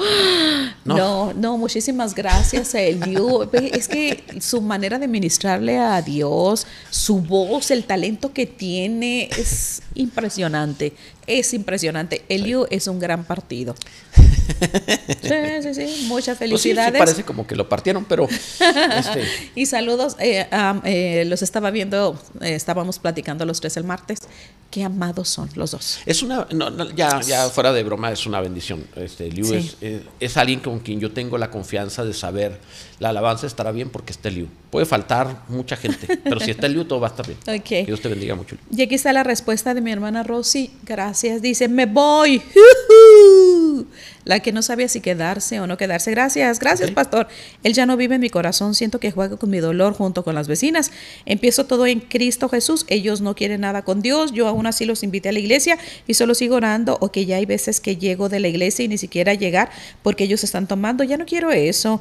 No. no, no, muchísimas gracias, Eliu. Es que su manera de ministrarle a Dios, su voz, el talento que tiene es impresionante. Es impresionante. Eliu es un gran partido. Sí, sí, sí. Muchas Pues sí, sí felicidades. parece como que lo partieron, pero este, Y saludos, eh, eh, los estaba viendo, eh, estábamos platicando los tres el martes. Qué amados son los dos. Es una, no, no, ya, ya fuera de broma, es una bendición. Este, Liu Sí. es, eh, es alguien con quien yo tengo la confianza de saber la alabanza estará bien porque está Liu. Puede faltar mucha gente, pero si está Liu, todo va a estar bien. Ok. Que Dios te bendiga mucho. Y aquí está la respuesta de mi hermana Rosy. Gracias. Dice, me voy. La que no sabía si quedarse o no quedarse. Gracias, gracias, pastor. Él ya no vive en mi corazón. Siento que juega con mi dolor junto con las vecinas. Empiezo todo en Cristo Jesús. Ellos no quieren nada con Dios. Yo aún así los invité a la iglesia y solo sigo orando. O que ya hay veces que llego de la iglesia y ni siquiera llegar porque ellos están tomando. Ya no quiero eso.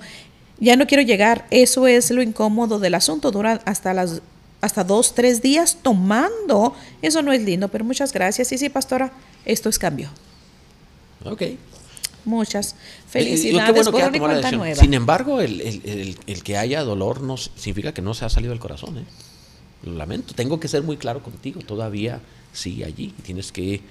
Ya no quiero llegar. Eso es lo incómodo del asunto. Dura hasta las hasta dos, tres días tomando. Eso no es lindo, pero muchas gracias. Sí, sí, pastora, esto es cambio. Ok. Muchas felicidades. bueno cuenta decisión. nueva. Sin embargo, el, el- el- el que haya dolor no significa que no se ha salido del corazón. ¿eh? Lo lamento. Tengo que ser muy claro contigo. Todavía sigue allí tienes que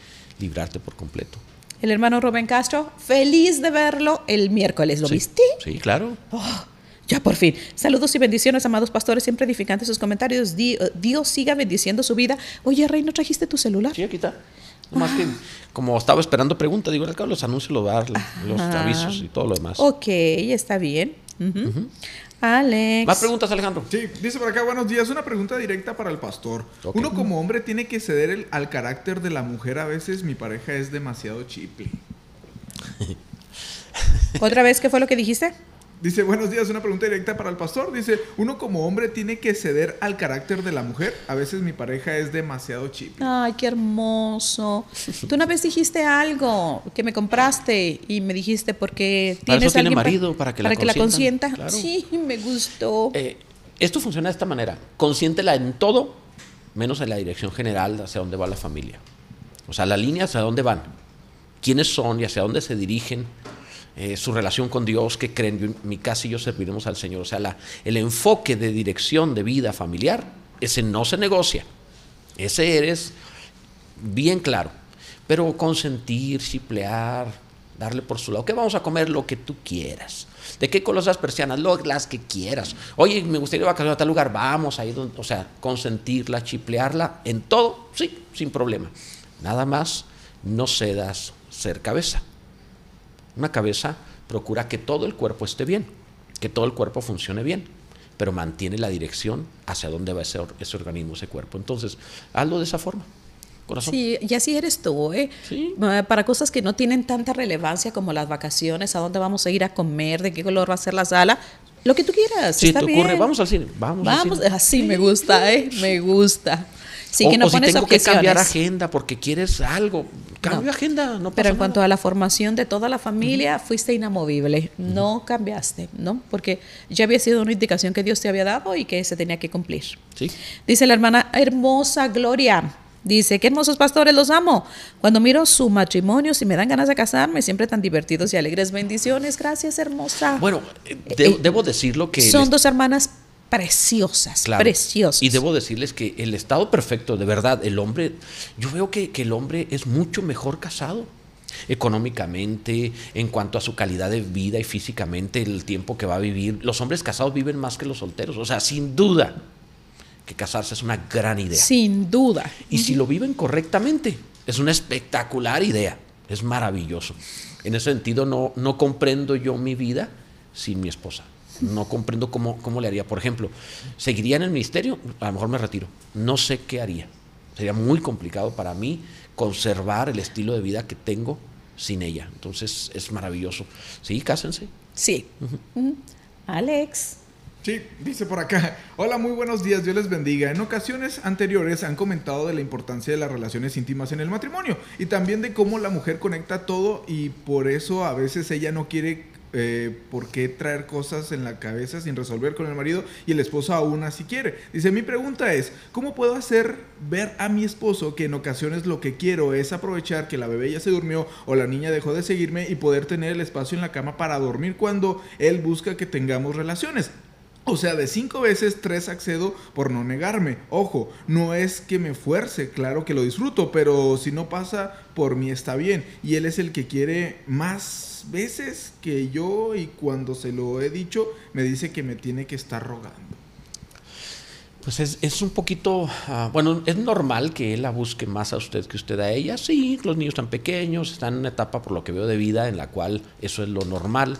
librarte por completo. El hermano Rubén Castro, feliz de verlo el miércoles. ¿Lo Sí, viste? Sí, claro. Oh, ya por fin. Saludos y bendiciones, amados pastores, siempre edificantes sus comentarios. Eh, Dios siga bendiciendo su vida. Oye, Rey, ¿no trajiste tu celular? Sí, aquí está. Nomás que, como estaba esperando preguntas, digo, al cabo los anuncios, los, dar, los Ajá. avisos y todo lo demás. Ok, está bien. Alex. ¿Más preguntas, Alejandro? Sí, dice por acá, buenos días. Una pregunta directa para el pastor. Uno como hombre tiene que ceder el- al carácter de la mujer. A veces mi pareja es demasiado chiple. ¿Otra vez qué fue lo que dijiste? Dice, buenos días, una pregunta directa para el pastor. Dice, uno como hombre tiene que ceder al carácter de la mujer. A veces mi pareja es demasiado chiple. Ay, qué hermoso. Tú una vez dijiste algo que me compraste y me dijiste porque Para tienes eso tiene alguien pa- marido, para que la consienta. consientan, claro. Sí, me gustó. Eh, esto funciona de esta manera. Consiéntela en todo, menos en la dirección general hacia dónde va la familia. O sea, la línea hacia dónde van, quiénes son y hacia dónde se dirigen, eh, su relación con Dios, qué creen. Mi casa y yo serviremos al Señor. O sea, la- el enfoque de dirección de vida familiar, ese no se negocia. Ese eres bien claro. Pero consentir, chiplear, darle por su lado. ¿Qué vamos a comer? Lo que tú quieras. ¿De qué color las persianas? Lo, las que quieras. Oye, me gustaría ir vacaciones a tal lugar. Vamos ahí. Donde, o sea, consentirla, chiplearla en todo, sí, sin problema. Nada más, no cedas ser cabeza. Una cabeza procura que todo el cuerpo esté bien, que todo el cuerpo funcione bien, pero mantiene la dirección hacia dónde va ese, ese organismo, ese cuerpo. Entonces, hazlo de esa forma, corazón. Sí, y así eres tú, ¿eh? Sí. Para cosas que no tienen tanta relevancia como las vacaciones, a dónde vamos a ir a comer, de qué color va a ser la sala, lo que tú quieras. Si está te ocurre, bien. vamos al cine, vamos, al Vamos, cine. así me gusta, ¿eh? Me gusta. Sí, o, que no o si pones tengo que cambiar agenda porque quieres algo, cambio No. agenda, no pasa Pero en nada. cuanto a la formación de toda la familia, fuiste inamovible, no cambiaste, ¿no? Porque ya había sido una indicación que Dios te había dado y que se tenía que cumplir. Sí. Dice la hermana hermosa Gloria. Dice, qué hermosos pastores, los amo. Cuando miro su matrimonio, si me dan ganas de casarme, siempre tan divertidos y alegres. Bendiciones, gracias, hermosa. Bueno, eh, de- eh, debo decirlo que... Son les- dos hermanas preciosas, Claro. preciosas. Y debo decirles que el estado perfecto, de verdad, el hombre, yo veo que, que el hombre es mucho mejor casado. Económicamente, en cuanto a su calidad de vida y físicamente, el tiempo que va a vivir. Los hombres casados viven más que los solteros. O sea, sin duda que casarse es una gran idea. Sin duda. Y si lo viven correctamente, es una espectacular idea. Es maravilloso. En ese sentido, no, no comprendo yo mi vida sin mi esposa. No comprendo cómo, cómo le haría. Por ejemplo, ¿seguiría en el ministerio? A lo mejor me retiro. No sé qué haría. Sería muy complicado para mí conservar el estilo de vida que tengo sin ella. Entonces, es maravilloso. Sí, cásense. Sí. Alex. Sí, dice por acá. Hola, muy buenos días, Dios les bendiga. En ocasiones anteriores han comentado de la importancia de las relaciones íntimas en el matrimonio y también de cómo la mujer conecta todo y por eso a veces ella no quiere eh, por qué traer cosas en la cabeza sin resolver con el marido y el esposo aún así quiere. Dice, mi pregunta es, ¿cómo puedo hacer ver a mi esposo que en ocasiones lo que quiero es aprovechar que la bebé ya se durmió o la niña dejó de seguirme y poder tener el espacio en la cama para dormir cuando él busca que tengamos relaciones? O sea, de cinco veces, tres accedo por no negarme. Ojo, no es que me fuerce, claro que lo disfruto, pero si no pasa por mí está bien. Y él es el que quiere más veces que yo y cuando se lo he dicho, me dice que me tiene que estar rogando. Pues es, es un poquito, ah, bueno, es normal que él la busque más a usted que usted a ella. Sí, los niños están pequeños, están en una etapa, por lo que veo, de vida en la cual eso es lo normal.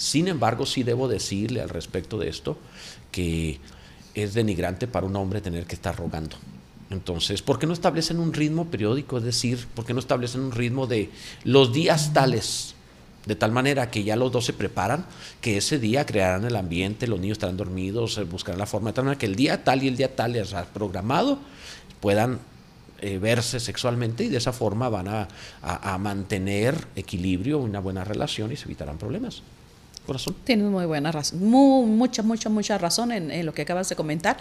Sin embargo, sí debo decirle al respecto de esto que es denigrante para un hombre tener que estar rogando. Entonces, ¿por qué no establecen un ritmo periódico? Es decir, ¿por qué no establecen un ritmo de los días tales? De tal manera que ya los dos se preparan, que ese día crearán el ambiente, los niños estarán dormidos, eh, buscarán la forma de tal manera que el día tal y el día tal ya programado puedan eh, verse sexualmente y de esa forma van a, a- a mantener equilibrio, una buena relación y se evitarán problemas. Corazón. Tienes muy buena razón, mu- mucha, mucha, mucha razón en, en lo que acabas de comentar.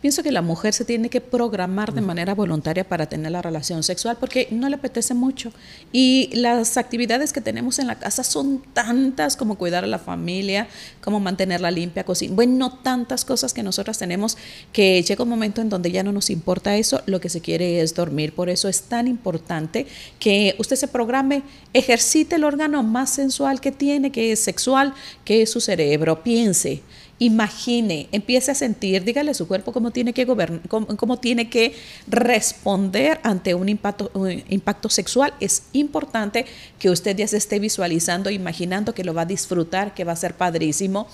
Pienso que la mujer se tiene que programar de manera voluntaria para tener la relación sexual porque no le apetece mucho. Y las actividades que tenemos en la casa son tantas como cuidar a la familia, como mantenerla limpia, cocinar. Bueno, tantas cosas que nosotras tenemos que llega un momento en donde ya no nos importa eso, lo que se quiere es dormir. Por eso es tan importante que usted se programe, ejercite el órgano más sensual que tiene, que es sexual, que su cerebro. Piense, imagine, empiece a sentir, dígale a su cuerpo cómo tiene que gobernar, cómo, tiene que responder ante un impacto, un impacto sexual. Es importante que usted ya se esté visualizando, imaginando que lo va a disfrutar, que va a ser padrísimo.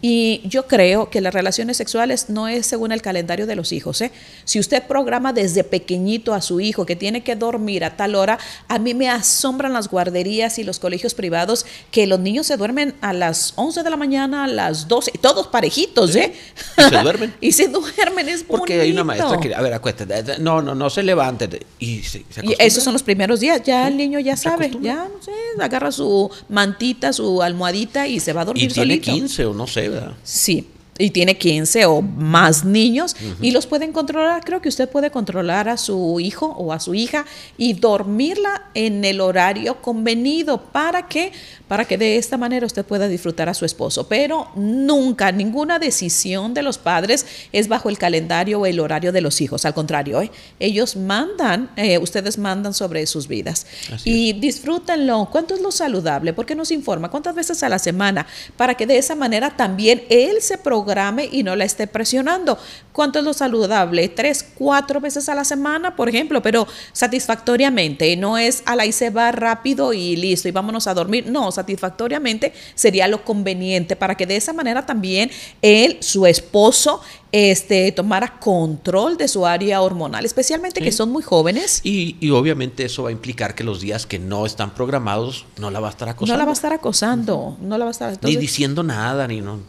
Y yo creo que las relaciones sexuales no es según el calendario de los hijos. ¿eh? Si usted programa desde pequeñito a su hijo que tiene que dormir a tal hora, a mí me asombran las guarderías y los colegios privados que los niños se duermen a las 11 de la mañana, a las 12, y todos parejitos, ¿eh? Y se duermen. y se duermen, es Porque hay una maestra que, a ver, acuéstate, no, no, no se levante. Y se, se Y esos son los primeros días, ya el niño ya sabe, acostumbra. ya no sé, agarra su mantita, su almohadita y se va a dormir Y tiene solito. 15 o no sé, ¿verdad? Sí, y tiene 15 o más niños y los pueden controlar. Creo que usted puede controlar a su hijo o a su hija y dormirla en el horario convenido para que para que de esta manera usted pueda disfrutar a su esposo. Pero nunca, ninguna decisión de los padres es bajo el calendario o el horario de los hijos. Al contrario, ¿eh? ellos mandan, eh, ustedes mandan sobre sus vidas. Así y disfrútenlo. ¿Cuánto es lo saludable? Porque nos informa cuántas veces a la semana para que de esa manera también él se programe y no la esté presionando. ¿Cuánto es lo saludable? Tres, cuatro veces a la semana, por ejemplo, pero satisfactoriamente. No es a la y se va rápido y listo y vámonos a dormir. No, satisfactoriamente sería lo conveniente para que de esa manera también él, su esposo, este, tomara control de su área hormonal, especialmente que son muy jóvenes. Y, y obviamente eso va a implicar que los días que no están programados no la va a estar acosando. No la va a estar acosando, no la va a estar. ni diciendo nada, ni no.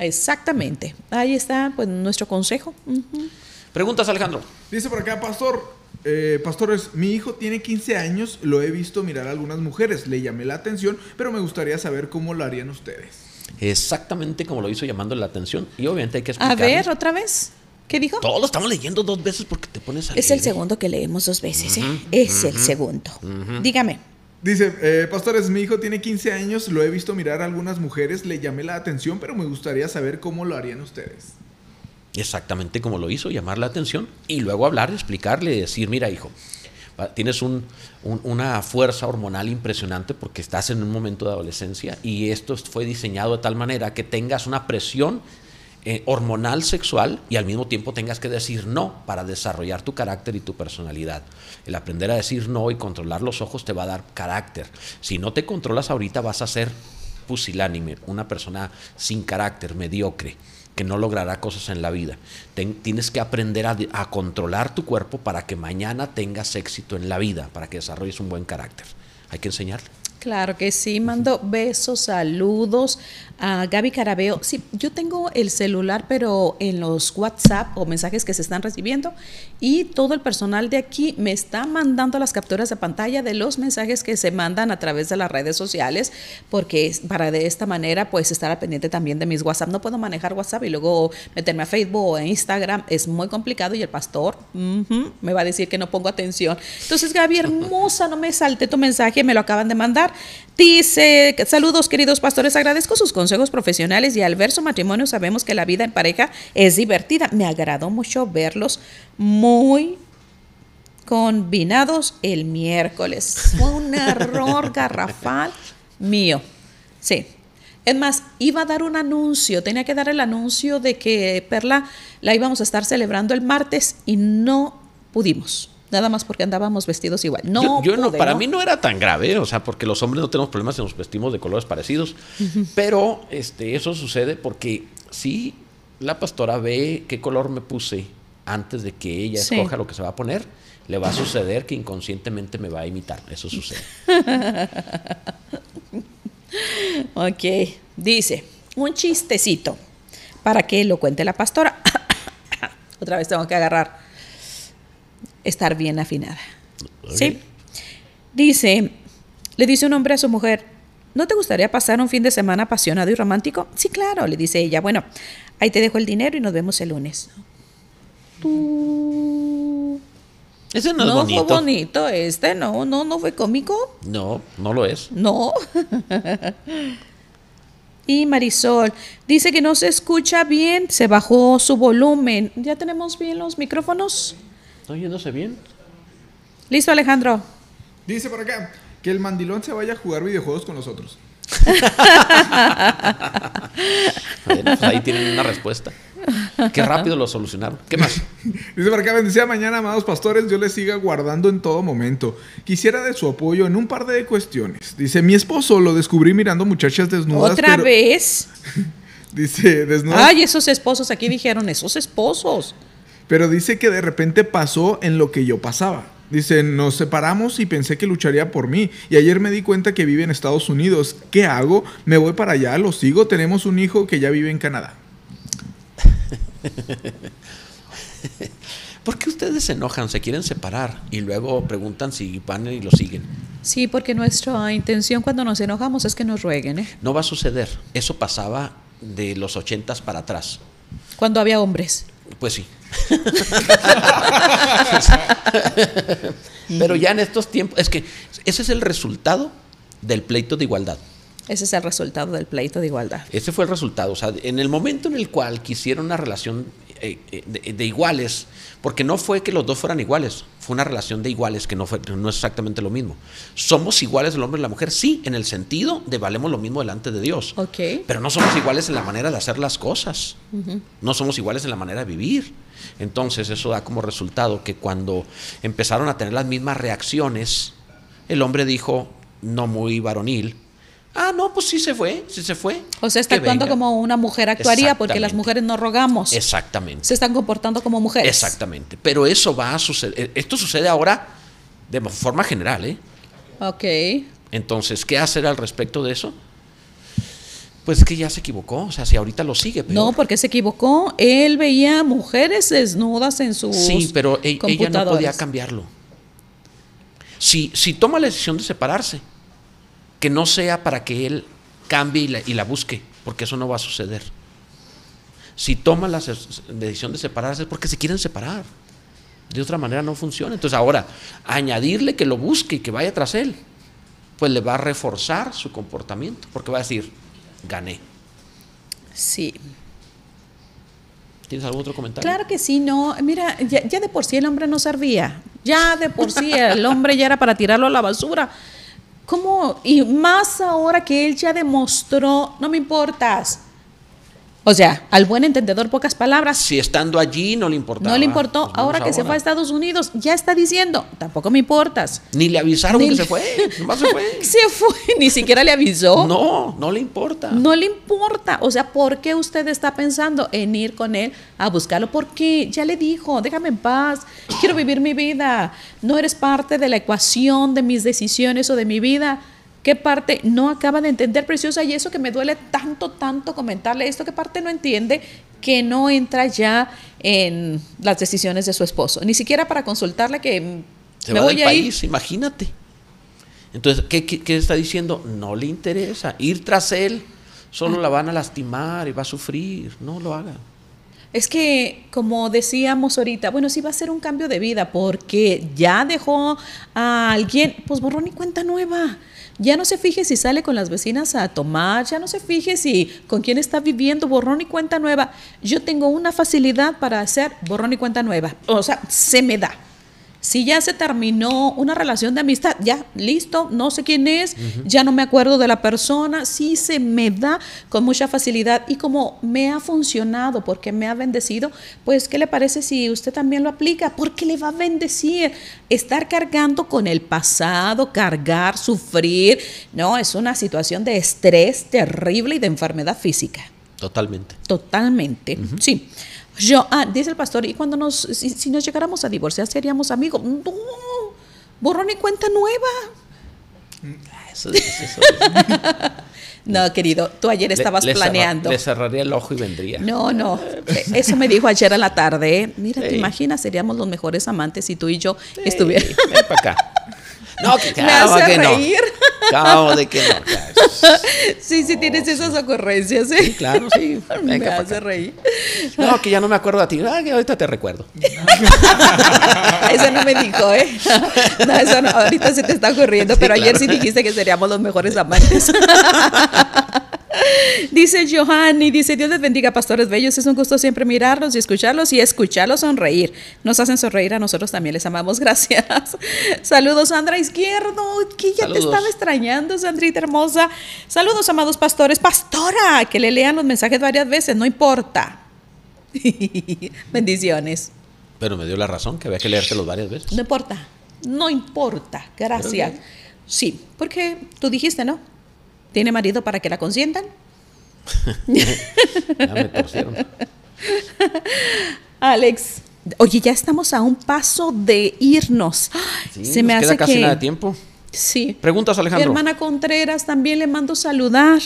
Exactamente. Ahí está, pues, nuestro consejo. Preguntas, Alejandro. Dice por acá, pastor, eh, pastores, mi hijo tiene 15 años, lo he visto mirar a algunas mujeres, le llamé la atención, pero me gustaría saber cómo lo harían ustedes. Exactamente como lo hizo llamando la atención. Y obviamente hay que A explicarles. ver, otra vez. ¿Qué dijo? Todo lo estamos leyendo dos veces porque te pones a Es el segundo que leemos dos veces, ¿eh? Es el segundo. Dígame. Dice, eh, pastores, mi hijo tiene 15 años, lo he visto mirar a algunas mujeres, le llamé la atención, pero me gustaría saber cómo lo harían ustedes. Exactamente como lo hizo, llamar la atención y luego hablar, explicarle, decir, mira hijo, tienes un- un- una fuerza hormonal impresionante porque estás en un momento de adolescencia y esto fue diseñado de tal manera que tengas una presión eh, hormonal sexual y al mismo tiempo tengas que decir no para desarrollar tu carácter y tu personalidad. El aprender a decir no y controlar los ojos te va a dar carácter. Si no te controlas ahorita vas a ser pusilánime, una persona sin carácter, mediocre, que no logrará cosas en la vida. Tienes que aprender a, a controlar tu cuerpo para que mañana tengas éxito en la vida, para que desarrolles un buen carácter. Hay que enseñarle. Claro que sí, mando besos, saludos a Gaby Carabeo. Sí, yo tengo el celular, pero en los WhatsApp o mensajes que se están recibiendo y todo el personal de aquí me está mandando las capturas de pantalla de los mensajes que se mandan a través de las redes sociales, porque para de esta manera pues estar al pendiente también de mis WhatsApp. No puedo manejar WhatsApp y luego meterme a Facebook o a Instagram, es muy complicado y el pastor me va a decir que no pongo atención. Entonces, Gaby, hermosa, no me salte tu mensaje, me lo acaban de mandar. Dice, saludos queridos pastores, agradezco sus consejos profesionales y al ver su matrimonio sabemos que la vida en pareja es divertida. Me agradó mucho verlos muy combinados el miércoles. Fue un error garrafal mío. Sí. Es más, iba a dar un anuncio, tenía que dar el anuncio de que Perla la íbamos a estar celebrando el martes y no pudimos. Nada más porque andábamos vestidos igual. No, yo, yo no, para mí no era tan grave, o sea, porque los hombres no tenemos problemas si nos vestimos de colores parecidos, pero este, eso sucede porque si la pastora ve qué color me puse antes de que ella Sí. escoja lo que se va a poner, le va a suceder que inconscientemente me va a imitar, eso sucede. Ok, dice, un chistecito para que lo cuente la pastora. Otra vez tengo que agarrar, estar bien afinada. ¿Sí? Dice, le dice un hombre a su mujer, ¿no te gustaría pasar un fin de semana apasionado y romántico? Sí, claro, le dice ella. Bueno, ahí te dejo el dinero y nos vemos el lunes. Tú- Ese no, es bonito. fue bonito este, no, no, no fue cómico. No, no lo es. No. y Marisol dice que no se escucha bien, se bajó su volumen. ¿Ya tenemos bien los micrófonos? ¿Está oyéndose bien? Listo, Alejandro. Dice por acá, que el mandilón se vaya a jugar videojuegos con nosotros. Bueno, pues ahí tienen una respuesta. Qué rápido lo solucionaron. ¿Qué más? Dice por acá, bendecida mañana, amados pastores, yo les siga guardando en todo momento. Quisiera de su apoyo en un par de cuestiones. Dice, mi esposo lo descubrí mirando muchachas desnudas. Otra pero- vez. Dice, desnudas. Ay, esos esposos, aquí dijeron, esos esposos. Pero dice que de repente pasó en lo que yo pasaba. Dice, nos separamos y pensé que lucharía por mí. Y ayer me di cuenta que vive en Estados Unidos. ¿Qué hago? ¿Me voy para allá? ¿Lo sigo? Tenemos un hijo que ya vive en Canadá. ¿Por qué ustedes se enojan, se quieren separar y luego preguntan si van y lo siguen? Sí, porque nuestra intención cuando nos enojamos es que nos rueguen, ¿eh? No va a suceder. Eso pasaba de los ochentas para atrás. Cuando había hombres. Pues sí. Pero ya en estos tiempos, es que ese es el resultado del pleito de igualdad. Ese es el resultado del pleito de igualdad. Ese fue el resultado. O sea, en el momento en el cual quisieron una relación eh, eh, de, de iguales, porque no fue que los dos fueran iguales, fue una relación de iguales que no, fue, no es exactamente lo mismo. Somos iguales el hombre y la mujer, sí, en el sentido de valemos lo mismo delante de Dios. Pero no somos iguales en la manera de hacer las cosas. No somos iguales en la manera de vivir. Entonces eso da como resultado que cuando empezaron a tener las mismas reacciones, el hombre dijo, no muy varonil, ah, no, pues sí se fue, sí se fue. O sea, está actuando venga". como una mujer actuaría porque las mujeres no rogamos. Exactamente. Se están comportando como mujeres. Exactamente. Pero eso va a suceder. Esto sucede ahora de forma general, ¿eh? Ok. Entonces, ¿qué hacer al respecto de eso? Pues que ya se equivocó. O sea, si ahorita lo sigue. peor. No, porque se equivocó. Él veía mujeres desnudas en sus Sí, pero e- ella no podía cambiarlo. Si, si toma la decisión de separarse, que no sea para que él cambie y la, y la busque, porque eso no va a suceder. si toman la decisión de separarse es porque se quieren separar. De otra manera no funciona. Entonces ahora, añadirle que lo busque y que vaya tras él, pues le va a reforzar su comportamiento, porque va a decir, gané. Sí. ¿Tienes algún otro comentario? Claro que sí, no. Mira, ya, ya, de por sí el hombre no servía. Ya de por sí el hombre ya era para tirarlo a la basura. ¿Cómo? Y más ahora que él ya demostró, no me importas o sea, al buen entendedor, pocas palabras. Si estando allí no le importaba. No le importó. ahora que se fue a Estados Unidos, ya está diciendo, tampoco me importas. Ni le avisaron que se fue. Nomás se fue. se fue. Ni siquiera le avisó. No, no le importa. No le importa. O sea, ¿por qué usted está pensando en ir con él a buscarlo? Porque ya le dijo, déjame en paz. Quiero vivir mi vida. No eres parte de la ecuación de mis decisiones o de mi vida. ¿Qué parte no acaba de entender, preciosa? Y eso que me duele tanto, tanto comentarle esto, ¿qué parte no entiende que no entra ya en las decisiones de su esposo? Ni siquiera para consultarle que se me va voy del país, imagínate. Entonces, ¿qué, ¿qué, está diciendo? No le interesa. Ir tras él, solo ah. la van a lastimar y va a sufrir. No lo haga. Es que, como decíamos ahorita, bueno, sí va a ser un cambio de vida porque ya dejó a alguien, pues borrón y cuenta nueva. Ya no se fije si sale con las vecinas a tomar, ya no se fije si con quién está viviendo, borrón y cuenta nueva. Yo tengo una facilidad para hacer borrón y cuenta nueva. O sea, se me da. Si ya se terminó una relación de amistad, ya, listo, no sé quién es, ya no me acuerdo de la persona, sí se me da con mucha facilidad y como me ha funcionado porque me ha bendecido, pues ¿qué le parece si usted también lo aplica? Porque le va a bendecir. Estar cargando con el pasado, cargar, sufrir, no, es una situación de estrés terrible y de enfermedad física. Totalmente. Totalmente, sí. Yo, ah, dice el pastor, y cuando nos, si, nos llegáramos a divorciar, seríamos amigos. No, borrón y cuenta nueva. Eso, no, querido, tú ayer estabas planeando. le cerraría el ojo y vendría. No, no, eso me dijo ayer a la tarde. ¿eh? Mira, te imaginas, seríamos los mejores amantes si tú y yo estuviéramos. Ven para acá. No, que me hace reír. No. de que no. Sí, sí, tienes esas ocurrencias. ¿eh? Sí, claro, sí. me hace reír. No, que ya no me acuerdo a ti. Ah, que ahorita te recuerdo. eso no me dijo, ¿eh? No, eso no. Ahorita se te está ocurriendo, pero ayer sí dijiste que seríamos los mejores amantes. Dice Johanny, dice Dios les bendiga, pastores bellos. Es un gusto siempre mirarlos y escucharlos y escucharlos sonreír. Nos hacen sonreír a nosotros también, les amamos. Gracias. Saludos, Sandra Izquierdo, que ya te estaba extrañando, Sandrita hermosa. Saludos, amados pastores. Pastora, que le lean los mensajes varias veces, no importa. Bendiciones. Pero me dio la razón que había que leértelos varias veces. No importa, no importa. Gracias. Sí, porque tú dijiste, ¿no? ¿Tiene marido para que la consientan? ya me torcieron. Alex, oye, ya estamos a un paso de irnos. Se me hace casi nada de tiempo. Sí. Preguntas, Alejandro. Mi hermana Contreras también le mando saludar.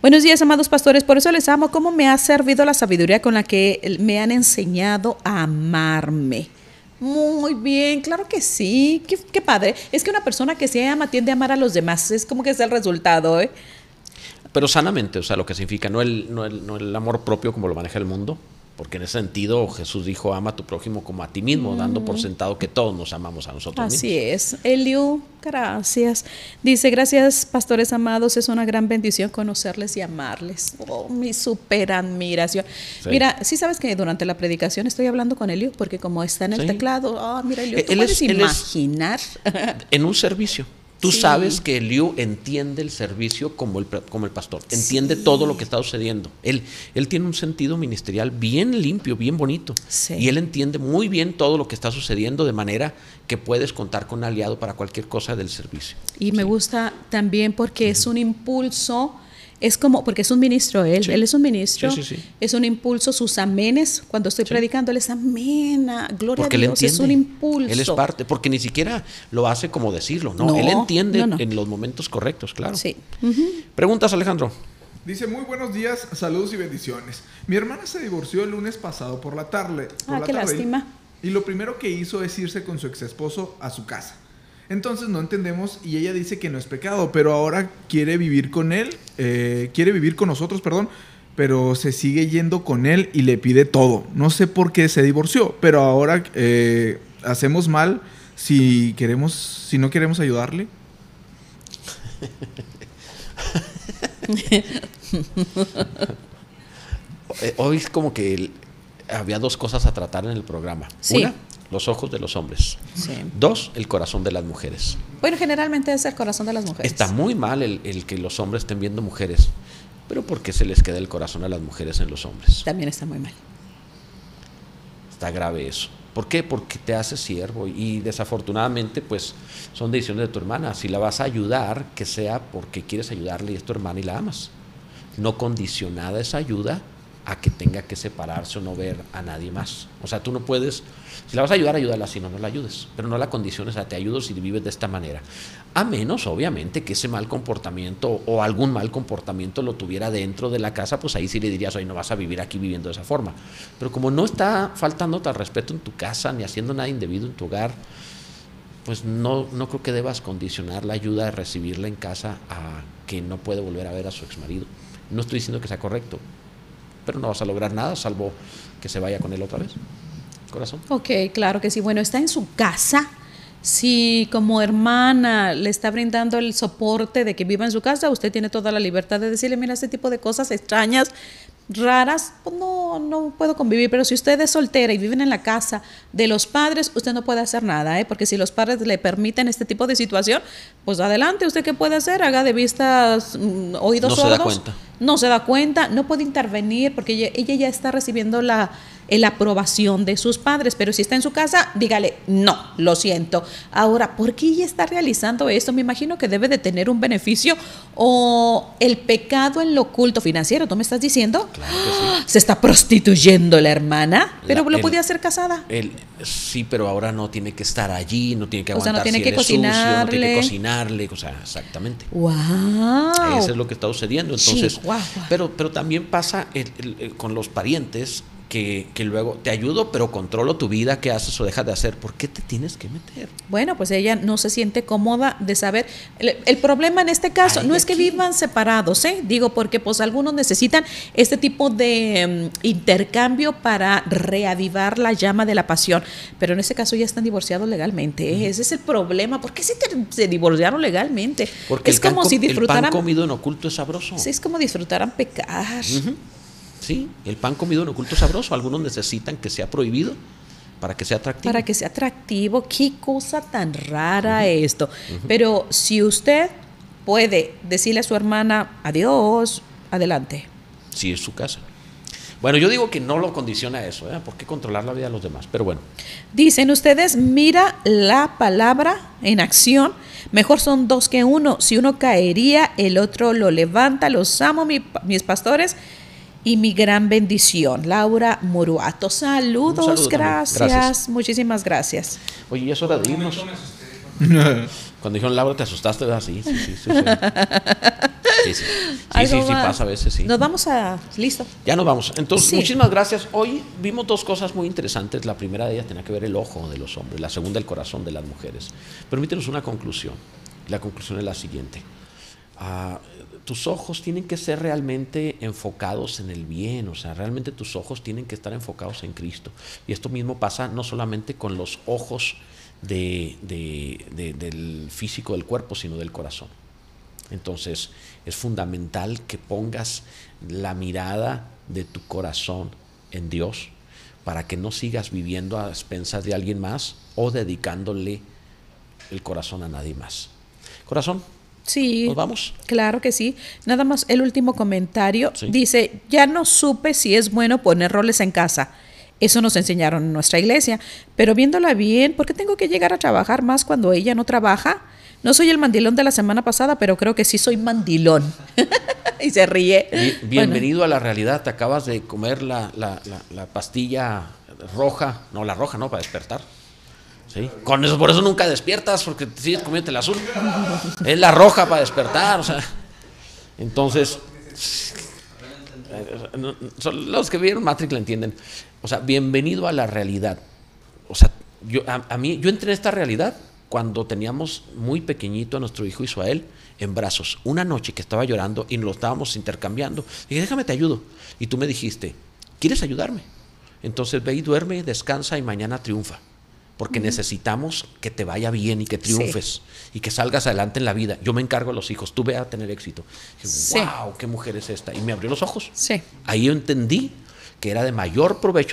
Buenos días, amados pastores. Por eso les amo. ¿Cómo me ha servido la sabiduría con la que me han enseñado a amarme? Muy bien, claro que sí. Qué, padre. Es que una persona que se ama tiende a amar a los demás. Es como que es el resultado, ¿eh? Pero sanamente, o sea, lo que significa, no el, no el, no el amor propio como lo maneja el mundo, porque en ese sentido Jesús dijo, ama a tu prójimo como a ti mismo, dando por sentado que todos nos amamos a nosotros Así mismos. Así es. Eliu, gracias. Dice, gracias pastores amados, es una gran bendición conocerles y amarles. Oh, mi super admiración. Mira, sí sabes que durante la predicación estoy hablando con Eliu, porque como está en el teclado, oh, mira Eliu, ¿tú puedes imaginar? en un servicio. Tú sabes que Liu entiende el servicio como el, como el pastor, entiende todo lo que está sucediendo. Él, él tiene un sentido ministerial bien limpio, bien bonito. Y él entiende muy bien todo lo que está sucediendo de manera que puedes contar con un aliado para cualquier cosa del servicio. Y me gusta también porque es un impulso es como, porque es un ministro él, él es un ministro, es un impulso, sus amenes, cuando estoy predicando, él es amena, gloria a Dios, es un impulso. Él es parte, porque ni siquiera lo hace como decirlo, no, él entiende en los momentos correctos, claro. Sí. Preguntas, Alejandro. Dice, muy buenos días, saludos y bendiciones. Mi hermana se divorció el lunes pasado por la tarde. ah, qué lástima. Y lo primero que hizo es irse con su ex esposo a su casa. Entonces no entendemos y ella dice que no es pecado, pero ahora quiere vivir con él, eh, quiere vivir con nosotros, perdón, pero se sigue yendo con él y le pide todo. No sé por qué se divorció, pero ahora eh, hacemos mal si queremos, si no queremos ayudarle. Eh, hoy es como que había dos cosas a tratar en el programa. Sí. Una, los ojos de los hombres. Sí. Dos, el corazón de las mujeres. Bueno, generalmente es el corazón de las mujeres. Está muy mal el, el que los hombres estén viendo mujeres, pero ¿por qué se les queda el corazón a las mujeres en los hombres? También está muy mal. Está grave eso. ¿Por qué? Porque te haces siervo y desafortunadamente pues son decisiones de tu hermana. Si la vas a ayudar, que sea porque quieres ayudarle y es tu hermana y la amas. No condicionada esa ayuda a que tenga que separarse o no ver a nadie más. O sea, tú no puedes, si la vas a ayudar, ayúdala, si no, no la ayudes. Pero no la condiciones a te ayudo si vives de esta manera. A menos, obviamente, que ese mal comportamiento o algún mal comportamiento lo tuviera dentro de la casa, pues ahí sí le dirías, oye, no vas a vivir aquí viviendo de esa forma. Pero como no está faltando al respeto en tu casa, ni haciendo nada indebido en tu hogar, pues no, no creo que debas condicionar la ayuda de recibirla en casa a que no puede volver a ver a su exmarido. No estoy diciendo que sea correcto, pero no vas a lograr nada salvo que se vaya con él otra vez. Corazón. Ok, claro que sí. Bueno, está en su casa. Si como hermana le está brindando el soporte de que viva en su casa, usted tiene toda la libertad de decirle, mira, este tipo de cosas extrañas, raras, pues no, no puedo convivir. Pero si usted es soltera y viven en la casa de los padres, usted no puede hacer nada, ¿eh? porque si los padres le permiten este tipo de situación, pues adelante, ¿usted qué puede hacer? Haga de vistas, mm, oídos No se da sordos. cuenta. No se da cuenta, no puede intervenir porque ella, ella ya está recibiendo la, la aprobación de sus padres, pero si está en su casa, dígale, no, lo siento. Ahora, ¿por qué ella está realizando esto? Me imagino que debe de tener un beneficio o el pecado en lo oculto financiero, ¿tú me estás diciendo? Claro que sí. Se está prostituyendo la hermana, pero La- lo el- podía hacer casada. Él, sí, pero ahora no tiene que estar allí, no tiene que O sea, aguantar no tiene si que eres sucio, no tiene cocinarle. que cocinarle, o sea, exactamente. ¡Wow! Eso es lo que está sucediendo. Entonces, Chihuahua. pero, pero también pasa el- el- el- con los parientes que, que luego te ayudo, pero controlo tu vida, qué haces o dejas de hacer. ¿Por qué te tienes que meter? Bueno, pues ella no se siente cómoda de saber. El, el problema en este caso Ay, no es que aquí. vivan separados, ¿eh? Digo, porque pues algunos necesitan este tipo de mm, intercambio para reavivar la llama de la pasión. Pero en este caso ya están divorciados legalmente. ¿eh? Ese es el problema. ¿Por qué se, te- se divorciaron legalmente? Porque es el, como com- si el pan disfrutaran. comido en oculto es sabroso. sí, es como disfrutaran pecar. Sí, el pan comido en oculto sabroso. Algunos necesitan que sea prohibido para que sea atractivo. Para que sea atractivo, qué cosa tan rara esto. Pero si usted puede decirle a su hermana adiós, adelante. Si es su casa. Bueno, yo digo que no lo condiciona eso, ¿eh? ¿Por qué controlar la vida de los demás? Pero bueno, Dicen ustedes, mira la palabra en acción. Mejor son dos que uno. Si uno caería, el otro lo levanta. Los amo, mi- mis pastores. Y mi gran bendición. Laura Muruato. Saludos, saludo gracias. Gracias. Muchísimas gracias. oye, ya es hora de irnos. Cuando dijeron Laura, te asustaste, ¿verdad? Sí, sí, sí. Sí, sí. Sí, sí, sí, Ay, sí, pasa a veces, sí. Nos vamos a. Listo. Ya nos vamos. Entonces, Sí. muchísimas gracias. Hoy vimos dos cosas muy interesantes. La primera de ellas tenía que ver el ojo de los hombres, la segunda el corazón de las mujeres. Permítenos una conclusión. La conclusión es la siguiente. Ah, tus ojos tienen que ser realmente enfocados en el bien, o sea, realmente tus ojos tienen que estar enfocados en Cristo. Y esto mismo pasa no solamente con los ojos de- de- de- del físico del cuerpo, sino del corazón. Entonces es fundamental que pongas la mirada de tu corazón en Dios para que no sigas viviendo a expensas de alguien más o dedicándole el corazón a nadie más. Corazón, Sí. ¿nos vamos? Claro que sí. Nada más el último comentario. Sí. Dice, ya no supe si es bueno poner roles en casa. Eso nos enseñaron en nuestra iglesia. Pero viéndola bien, ¿por qué tengo que llegar a trabajar más cuando ella no trabaja? No soy el mandilón de la semana pasada, pero creo que sí soy mandilón. y se ríe. Bueno, Bienvenido a la realidad. Te acabas de comer la, la- la- la pastilla roja. No, la roja, no, para despertar. Con eso, por eso nunca despiertas, porque te sigues comiendo el azul. Es la roja para despertar. O sea. Entonces, los que vieron Matrix la entienden. O sea, bienvenido a la realidad. O sea, yo, a, a mí, yo entré en esta realidad cuando teníamos muy pequeñito a nuestro hijo Israel en brazos. Una noche que estaba llorando y nos lo estábamos intercambiando. Y dije, déjame te ayudo. Y tú me dijiste, ¿quieres ayudarme? Entonces ve y duerme, descansa y mañana triunfa. Porque necesitamos que te vaya bien y que triunfes y que salgas adelante en la vida. Yo me encargo de los hijos, tú ve a tener éxito. Sí. wow, qué mujer es esta. Y me abrió los ojos. Sí. Ahí yo entendí que era de mayor provecho